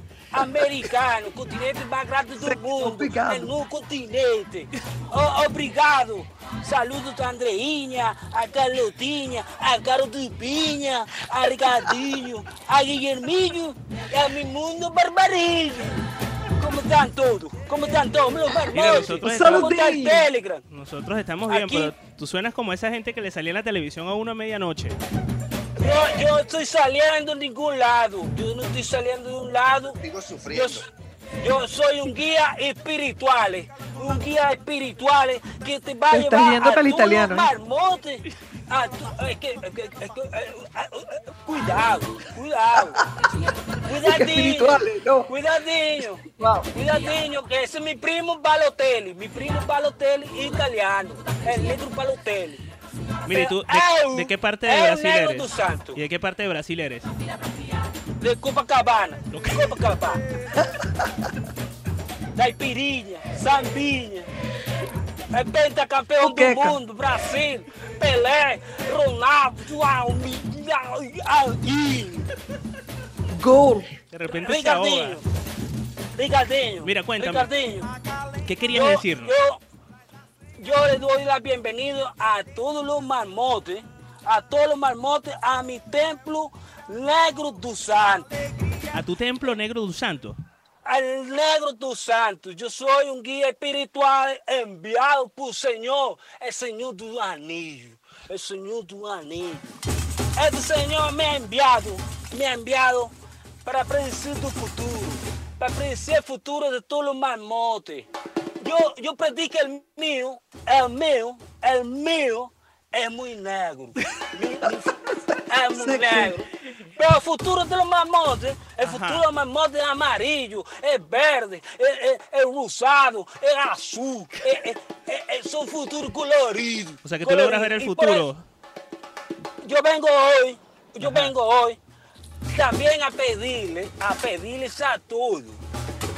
americano, continente mais grande do mundo. É no continente. O- obrigado. Saludos a Andreinha, a Carlotinha, a Carolipinha, a Ricardinho, a Guilherminho e a Mimundo Barbarilho. Como están todos? ¿Cómo están todos? Marmotes.
nosotros
¿Cómo
estamos,
el Telegram?
nosotros estamos bien,
Aquí.
pero tú suenas como esa gente que le salía en la televisión a uno a medianoche.
Yo, yo estoy saliendo de ningún lado. Yo no estoy saliendo de un lado.
Sufriendo.
Yo, Yo soy un guía espiritual, un guía espiritual que te va a llevar
yendo
a
el italiano, ¿eh?
marmotes. a tu- es que- es que- es que- eh, eh, cuidado, cuidado. Cuidadinho,
espirituales, no.
cuidadinho, cuidadinho, que ese es mi primo Balotelli, mi primo Balotelli italiano, el negro Balotelli.
Mire, ¿tú de, de qué parte de Brasil eres? ¿Y de qué parte de Brasil eres?
de Copacabana, Copacabana. da Ipirinha, Sambinha, é pentacampeão do mundo, Brasil, Pelé, Ronaldo, Almi, Almi.
Gol.
De repente.
Ricardinho, Ricardinho,
Mira, cuéntame.
Ricardinho,
¿Qué querías
yo,
decirnos?
Yo, yo le doy la bienvenida a todos los marmotes, a todos los marmotes, a mi templo negro do santo.
A tu templo negro do santo.
al negro dos santos. Yo soy un guía espiritual enviado por Señor, el Señor do anillo, el Señor do anillo. Este Señor me ha enviado, me ha enviado para predecir tu futuro, para predecir el futuro de todos los marmotes. Yo, yo predí que el mío, el mío, el mío es muy negro.
Sé que-
negro. Pero el futuro de los el
Ajá.
futuro de los marmotes es amarillo, es verde, es, rosado, es azul, es, son futuros coloridos.
O sea que tú logras ver el futuro.
yo vengo hoy, yo vengo hoy también a pedirle, a pedirles a todos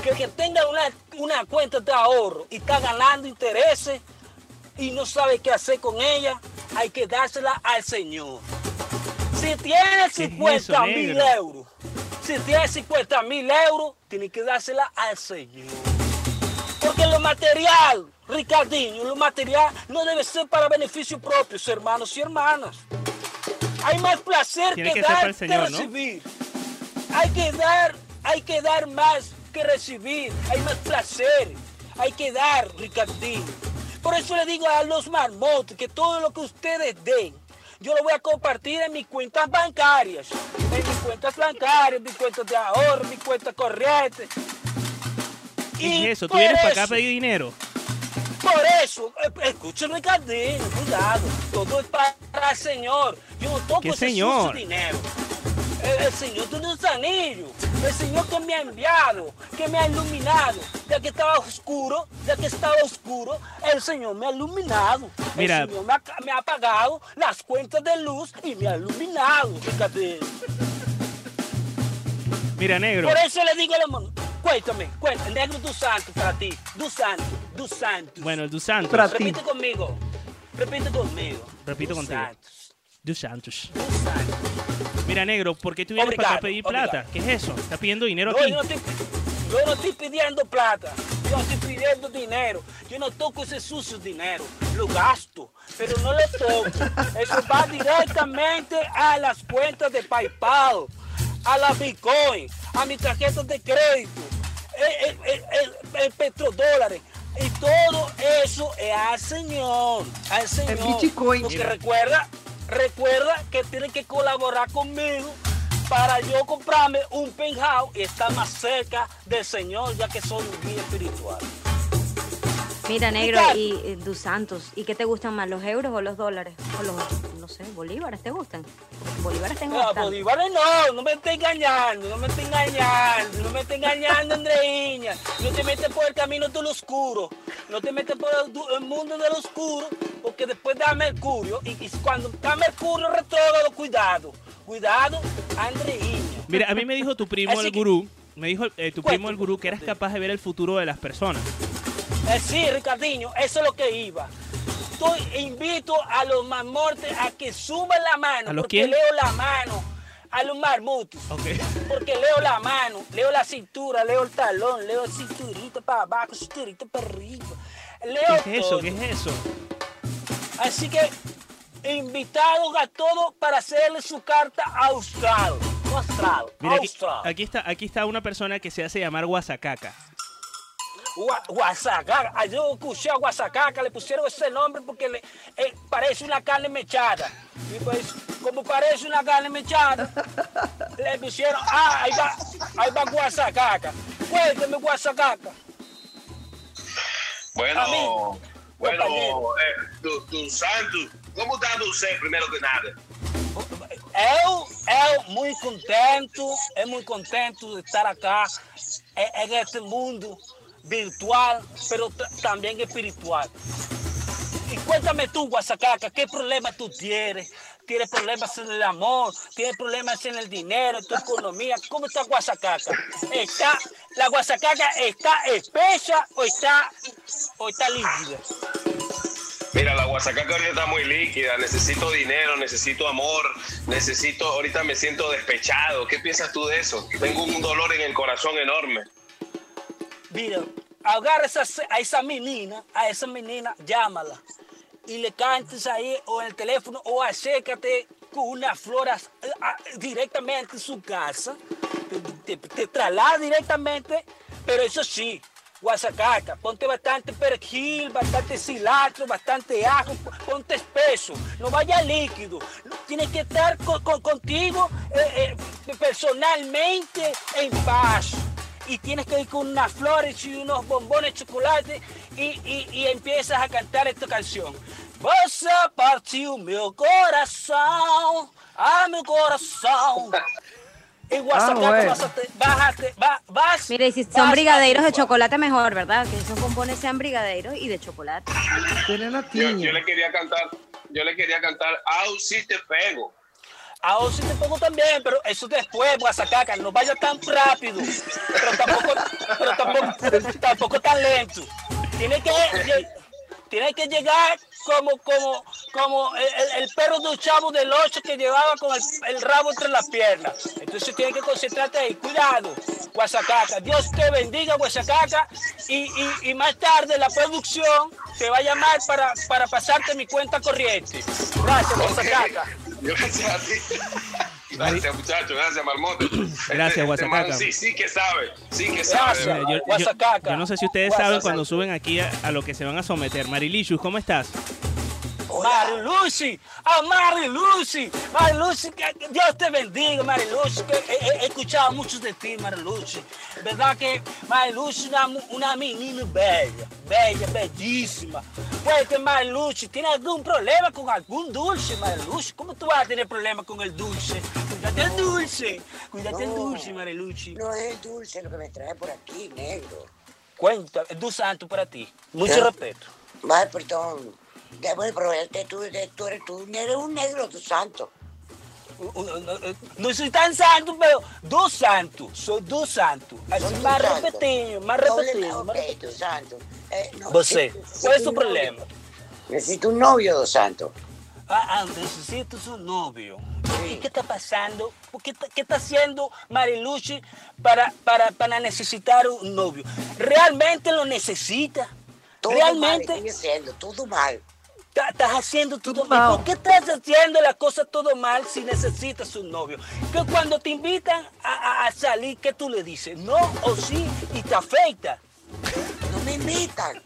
que que tenga una, una cuenta de ahorro y está ganando intereses y no sabe qué hacer con ella, hay que dársela al Señor. Si tiene 50 mil euros, si tiene 50 mil euros, tiene que dársela al Señor. Porque lo material, Ricardinho, lo material no debe ser para beneficio propio, hermanos y hermanas. Hay más placer
Tiene
que, dar
para el Señor,
que
¿no?
recibir. Hay que dar, hay que dar más que recibir. Hay más placer. Hay que dar, Ricardinho. Por eso le digo a los marmotes que todo lo que ustedes den, yo lo voy a compartir en mis cuentas bancarias. En mis cuentas bancarias, mis cuentas de ahorro, mis cuentas corrientes.
¿Qué es eso? ¿Tú vienes para acá a pedir dinero?
por eso, eh, escuchen Ricardinho, cuidado, todo es para el Señor. Yo no toco
¿Qué
ese
señor?
dinero. El, el Señor de los anillos, el Señor que me ha enviado, que me ha iluminado. Ya que estaba oscuro, ya que estaba oscuro, el Señor me ha iluminado.
Mira.
El Señor me ha, me ha apagado las cuentas de luz y me ha iluminado, Ricardinho.
Mira, negro.
Por eso le digo a los mon- cuéntame, cuéntame, negro du santo para ti, du santo, du santo.
Bueno, el dos santos.
Repite conmigo. Repite conmigo.
Repito
Dos
contigo.
santos.
Dos santos. Mira, negro, ¿por qué tú vienes para acá a
Obrigado,
pedir
obrigado.
plata? ¿Qué es eso? ¿Estás pidiendo dinero
No,
aquí?
yo no, estoy, yo no estoy pidiendo plata. Yo no estoy pidiendo dinero. Yo no toco ese sucio dinero. Lo gasto, pero no lo toco. Eso va directamente a las cuentas de PayPal, a la Bitcoin, a mis tarjetas de crédito, el, el, el- el- el petrodólares. Y todo eso es al Señor, al Señor.
Bitcoin.
Porque recuerda, recuerda que tiene que colaborar conmigo para yo comprarme un penthouse y estar más cerca del Señor, ya que soy un guía espiritual.
Mira, negro, y dos santos. ¿Y qué te gustan más, los euros o los dólares? O los, no sé, bolívares te gustan. Bolívares tengo
No,
bastante.
Bolívares no, no me esté engañando, no me esté engañando, no me esté engañando, Andreina. No te metes por el camino del oscuro, no te metes por el, el mundo del oscuro, porque después da Mercurio, y, y cuando está Mercurio retrógrado, cuidado, cuidado, Andreina.
Mira, a mí me dijo tu primo
Así
el
que-
gurú, me dijo eh, tu primo el gurú que eras capaz de ver el futuro de las personas.
Eh, sí, Ricardinho, eso es lo que iba. Invito a los marmotes a que suban la mano,
¿A los
porque
quién?
leo la mano. A los marmotes.
Ok.
Porque leo la mano, leo la cintura, leo el talón, leo cinturita para abajo, cinturita para arriba. Leo
¿Qué es eso? ¿Qué es eso?
Así que invitados a todos para hacerle su carta austral. No astral,
Mira, aquí está, aquí está una persona que se hace llamar Guasacaca.
Gua- Guasacaca. Yo escuché a Guasacaca, le pusieron ese nombre porque le, eh, parece una carne mechada. Y pues, como parece una carne mechada, le pusieron, ah, ahí va, ahí va Guasacaca. Cuéntame, Guasacaca.
Bueno, bueno, eh, tu, tu santo, como está você, primeiro que nada?
Eu, eu muito contento, é muito contento de estar acá en, en este mundo virtual, pero también espiritual. Y cuéntame tú, Guasacaca, ¿qué problema tú tienes? ¿Tienes problemas en el amor? ¿Tienes problemas en el dinero, en tu economía? ¿Cómo está Guasacaca? ¿Está, ¿La Guasacaca está espesa o está, o está líquida?
Mira, la guasacaca ahorita está muy líquida. Necesito dinero, necesito amor, necesito. Ahorita me siento despechado. ¿Qué piensas tú de eso? Tengo un dolor en el corazón enorme.
Mira, agarra esa, a esa menina, a esa menina, llámala. Y le cantes ahí o en el teléfono o acércate con unas flores directamente en su casa. Te, te, traslada directamente, pero eso sí, Guasacaca, ponte bastante perejil, bastante cilantro, bastante ajo, ponte espeso, no vaya líquido. Tienes que estar co- co- contigo eh, eh, personalmente en paz y tienes que ir con unas flores y unos bombones de chocolate y, y, y empiezas a cantar esta canción. Você partiu meu coração, ah, meu coração. En WhatsApp
Ah, bueno.
vas a te- vas a te- va- vas-
Mire, y si
vas
son
a
brigadeiros de chocolate, mejor, ¿verdad? Que esos bombones sean brigadeiros y de chocolate.
Yo, yo le quería cantar, yo le quería cantar, au si te pego.
Ahora sí te pongo también, pero eso después, Guasacaca, no vaya tan rápido, pero tampoco, pero tampoco, tampoco tan lento. Tiene que, tiene que llegar como, como, como el, el- el perro de un chavo del 8 que llevaba con el, el rabo entre las piernas. Entonces tiene que concentrarte ahí. Cuidado, Guasacaca. Dios te bendiga, Guasacaca. Y, y, y más tarde la producción te va a llamar para, para pasarte mi cuenta corriente. Gracias, Guasacaca.
Gracias a ti. Gracias, muchachos. Gracias, Marmote.
Gracias,
Este- este man
Guasacaca.
sí, sí que sabe. Sí que sabe.
yo, yo- yo no sé si ustedes saben cuando suben aquí a, a lo que se van a someter. Marilicious, ¿cómo estás?
Marilucy, a que Dios te bendiga, Marilucy, que he, he- escuchado mucho de ti, Marilucy. Verdad que Marilucy una, una menina bella, bella, bellísima. Pues, Marilucy, ¿tiene algún problema con algún dulce, Marilucy? ¿Cómo tú vas a tener problema con el dulce? Cuídate el dulce, cuídate el dulce, Marilucy.
No es el dulce lo que me trae por aquí, negro.
Cuenta, el dulce santo para ti. Mucho
¿Eh?
respeto.
Perdón. Debo de proveerte, tú, de- tú eres, tú eres un negro, tu santo.
No soy tan santo, pero dos santos. Soy dos santos. Más repetido, más repetido. más repetido.
santo. Eh, no,
Você,
necesito
¿cuál es tu
un novio.
problema?
Necesito un novio, dos santos.
Ah, ah, necesitas un novio. ¿Y qué está pasando? ¿Por ¿Qué qué está haciendo Mariluchi para, para, para necesitar un novio? ¿Realmente lo necesita?
Todo
¿Realmente?
mal, haciendo, todo mal.
Estás haciendo todo mal. ¿Por qué estás haciendo la cosa todo mal si necesitas un novio? Que cuando te invitan a, a- a salir, ¿qué tú le dices? ¿No o sí? Y te afecta.
No me invitan.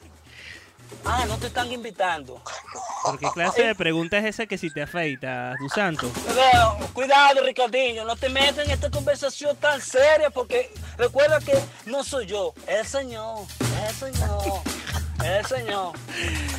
Ah, no te están invitando.
¿Por qué clase de pregunta es esa que si te afeitas, tu santo?
Pero, cuidado, Ricardinho, no te metas en esta conversación tan seria porque recuerda que no soy yo, es el Señor, es el Señor, el Señor.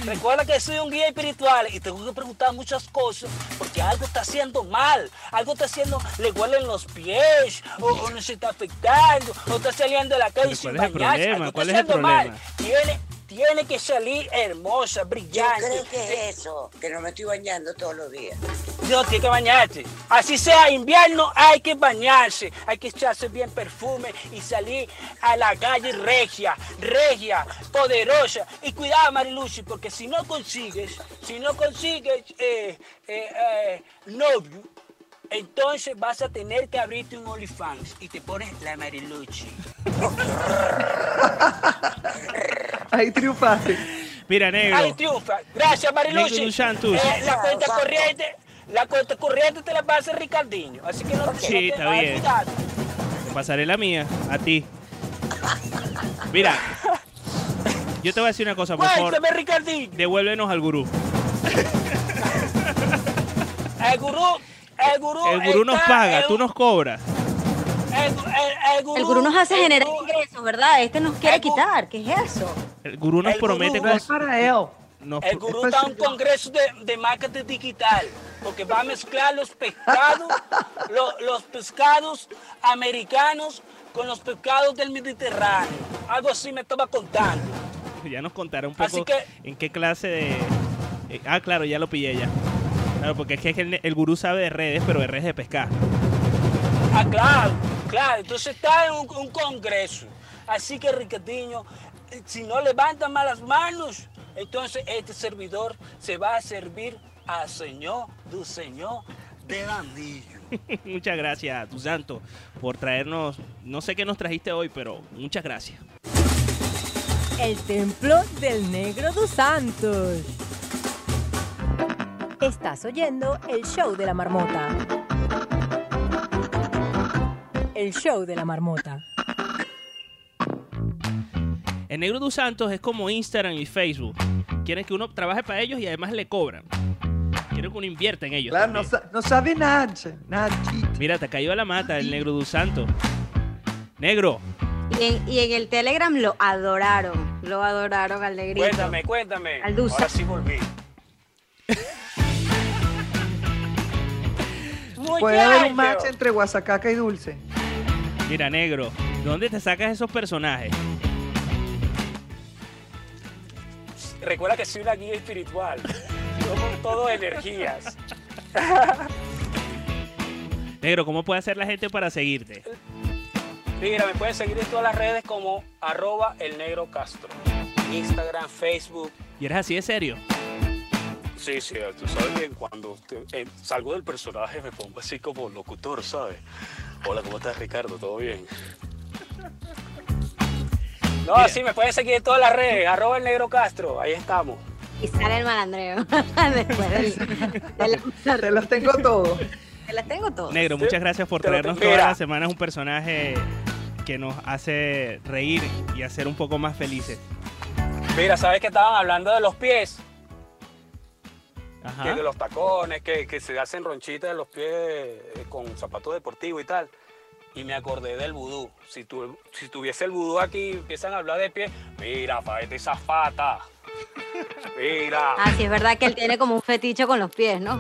Recuerda que soy un guía espiritual y tengo que preguntar muchas cosas porque algo está haciendo mal, algo está haciendo, le huelen los pies, o, o no se está afectando, o está saliendo de la calle sin
¿cuál es el
bañarse,
problema?
algo está
¿Cuál es el
haciendo mal.
problema?
Tiene, tiene que salir hermosa,
Yo
brillante.
creo que es eso, que no me estoy bañando todos los días.
No, tiene que bañarse. Así sea invierno, hay que bañarse. Hay que echarse bien perfume y salir a la calle regia, regia, poderosa. Y cuidado, Mariluchi, porque si no consigues, si no consigues eh, eh, eh, novio, entonces vas a tener que abrirte un OnlyFans y te pones la Mariluchi.
Ahí triunfaste.
Mira, negro.
Ahí triunfa. Gracias,
Santos.
Eh, la cuenta corriente, la cuenta corriente te la pasa Ricardinho. Así que no te
Sí,
no te-
está bien.
cuidado.
Pasaré la mía, a ti. Mira, yo te voy a decir una cosa, por favor.
Cuéntame, Ricardinho.
Devuélvenos al gurú.
El gurú, el gurú.
El gurú nos paga, tú nos cobras.
El, el- el gurú,
El gurú nos hace generar
gurú-
ingresos, ¿verdad? Este nos quiere quitar. ¿Qué es eso?
El gurú nos
El
promete
gurú-
cosas.
para él.
El gurú está en un congreso de, de marketing digital, porque va a mezclar los pescados, lo- los pescados americanos con los pescados del Mediterráneo. Algo así me estaba contando.
Ya nos contará un
Así
poco
que-
en qué clase de... eh, ah, claro, ya lo pillé ya. Claro, porque es que el, el gurú sabe de redes, pero de redes de pescar.
Ah, claro, claro. Entonces está en un, un congreso. Así que, Ricardiño, eh, si no levanta más las manos, entonces este servidor se va a servir al Señor, del Señor del Anillo.
muchas gracias, tu santo, por traernos... No sé qué nos trajiste hoy, pero muchas gracias.
El templo del negro dos Santos. Estás oyendo el show de la marmota. El show de la marmota.
El Negro dos Santos es como Instagram y Facebook. Quieren que uno trabaje para ellos y además le cobran. Quieren que uno invierta en ellos.
Claro, no, sa- no sabe nada, nada.
Mira, te cayó a la mata el Negro dos Santos. Negro,
Y en, y en el Telegram lo adoraron. Lo adoraron al negrito.
Cuéntame, cuéntame.
Al Dusa.
Ahora sí volví.
Puede haber un match entre Guasacaca y Dulce.
mira, Negro, ¿de dónde te sacas esos personajes?
Recuerda que soy una guía espiritual. Somos todo energías.
Negro, ¿cómo puede hacer la gente para seguirte?
Mira, me pueden seguir en todas las redes como arroba el negro Castro. Instagram, Facebook.
¿Y eres así de serio?
Sí, sí, tú sabes bien, cuando te- eh, salgo del personaje me pongo así como locutor, ¿sabes? Hola, ¿cómo estás, Ricardo? ¿Todo bien? No,
Mira.
sí, me pueden seguir en todas las redes, arroba el negro Castro, ahí estamos.
Y sale el malandreo. Después
Te los tengo todos.
Te las tengo todas.
Negro, muchas gracias por
Te
traernos todas las semanas un personaje que nos hace reír y hacer un poco más felices.
Mira, ¿sabes que estaban hablando de los pies?
Ajá.
Que de los tacones, que, que se hacen ronchitas de los pies eh, con zapatos deportivos y tal. Y me acordé del vudú. Si, tu, si tuviese el vudú aquí, empiezan a hablar de pies. Mira, faete esa fata. Mira,
Ah, sí, es verdad que él tiene como un fetiche con los pies, ¿no?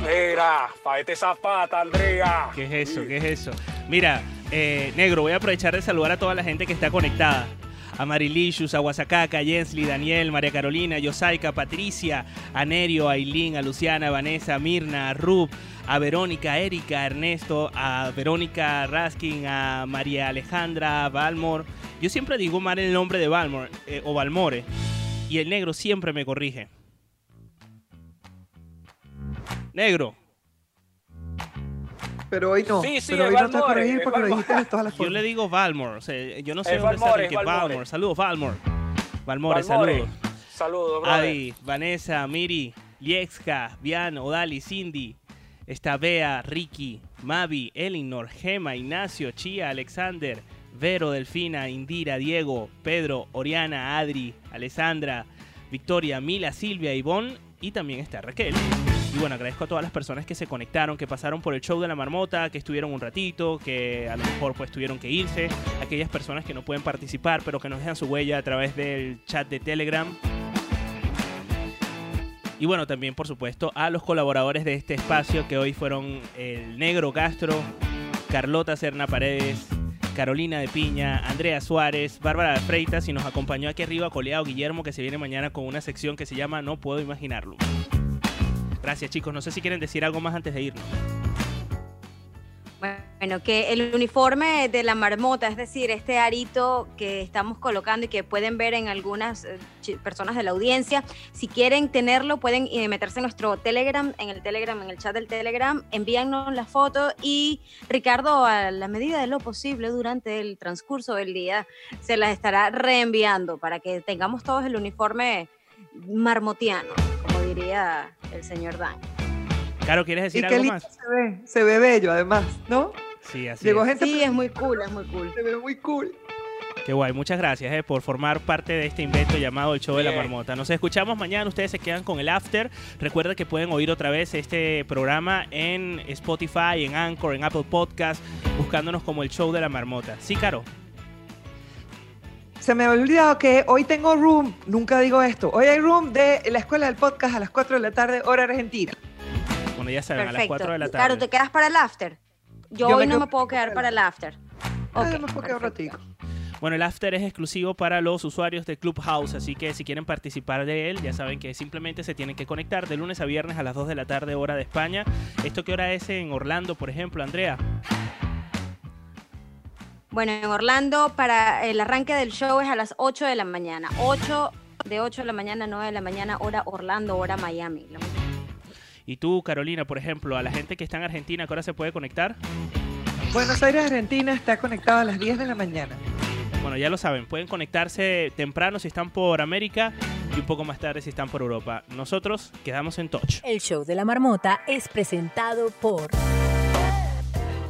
mira, faete esa fata, Andrea.
¿Qué es eso? ¿Qué es eso? Mira, eh, Negro, voy a aprovechar de saludar a toda la gente que está conectada. A Marilicious, a Guasacaca, a Jensly, Daniel, María Carolina, Yosaika, Patricia, a Nerio, a Ailín, a Luciana, a Vanessa, a Mirna, a Rub, a Verónica, a Erika, a Ernesto, a Verónica Raskin, a María Alejandra, a Balmor. Yo siempre digo mal el nombre de Balmor eh, o Balmore y el negro siempre me corrige. Negro,
Pero hoy no.
Sí, sí,
pero hoy no te corregir porque lo
Valmore.
dijiste de todas las
Yo
formas.
le digo Valmore, o sea, yo no sé
Es
dónde está
Valmore,
Ricky.
es Valmore.
Valmore. Saludos, Valmore. Valmore, saludos.
Saludos, brother.
Adi, Vanessa, Miri, Liexka, Vian, Odali, Cindy, está Bea, Ricky, Mavi, Elinor, Gema, Ignacio, Chía, Alexander, Vero, Delfina, Indira, Diego, Pedro, Oriana, Adri, Alessandra, Victoria, Mila, Silvia, Ivonne y también está Raquel. Y bueno, agradezco a todas las personas que se conectaron, que pasaron por el show de la marmota, que estuvieron un ratito, que a lo mejor pues tuvieron que irse, aquellas personas que no pueden participar, pero que nos dejan su huella a través del chat de Telegram. Y bueno, también por supuesto a los colaboradores de este espacio que hoy fueron el Negro Castro, Carlota Serna Paredes, Carolina de Piña, Andrea Suárez, Bárbara de Freitas y nos acompañó aquí arriba Coleado Guillermo que se viene mañana con una sección que se llama No puedo imaginarlo. Gracias chicos, no sé si quieren decir algo más antes de irnos.
Bueno, que el uniforme de la marmota, es decir, este arito que estamos colocando y que pueden ver en algunas eh, personas de la audiencia, si quieren tenerlo, pueden eh, meterse en nuestro Telegram, en el Telegram, en el chat del Telegram, envíanos la foto y Ricardo, a la medida de lo posible durante el transcurso del día, se las estará reenviando para que tengamos todos el uniforme marmotiano, diría el señor Dan.
Caro, ¿quieres
Y
decir
qué
algo
lindo
más?
se ve. Se ve bello, además, ¿no?
Sí, así
Llegó
es.
gente.
Sí, es muy cool, es muy cool.
Se ve muy cool.
Qué guay, muchas gracias eh, por formar parte de este invento llamado el Show de la. Marmota. Nos escuchamos mañana, ustedes se quedan con el after. Recuerda que pueden oír otra vez este programa en Spotify, en Anchor, en Apple Podcast, buscándonos como el Show de la Marmota. Sí, Caro.
Se me había olvidado que hoy tengo room, nunca digo esto, hoy hay room de la escuela del podcast a las 4 de la tarde, hora argentina.
Bueno, ya saben, a las
Perfecto.
4 de la tarde.
Claro, te quedas para el after. Yo,
Yo
hoy
me
no me puedo quedar para el after.
Ah,
Ok,
me puedo quedar un ratico.
Bueno, el after es exclusivo para los usuarios de Clubhouse, así que si quieren participar de él, ya saben que simplemente se tienen que conectar de lunes a viernes a las 2 de la tarde, hora de España. ¿Esto qué hora es en Orlando, por ejemplo, Andrea?
Bueno, en Orlando para el arranque del show es a las 8 de la mañana. 8 de 8 de la mañana a 9 de la mañana, hora Orlando, hora Miami.
Y tú, Carolina, por ejemplo, a la gente que está en Argentina, ¿qué hora se puede conectar?
Buenos Aires, Argentina está conectado a las 10 de la mañana.
Bueno, ya lo saben, pueden conectarse temprano si están por América y un poco más tarde si están por Europa. Nosotros quedamos en touch.
El show de la marmota es presentado por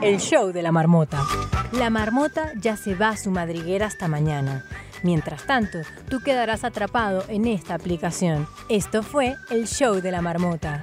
El show de la marmota. La marmota ya se va a su madriguera hasta mañana. Mientras tanto, tú quedarás atrapado en esta aplicación. Esto fue el show de la marmota.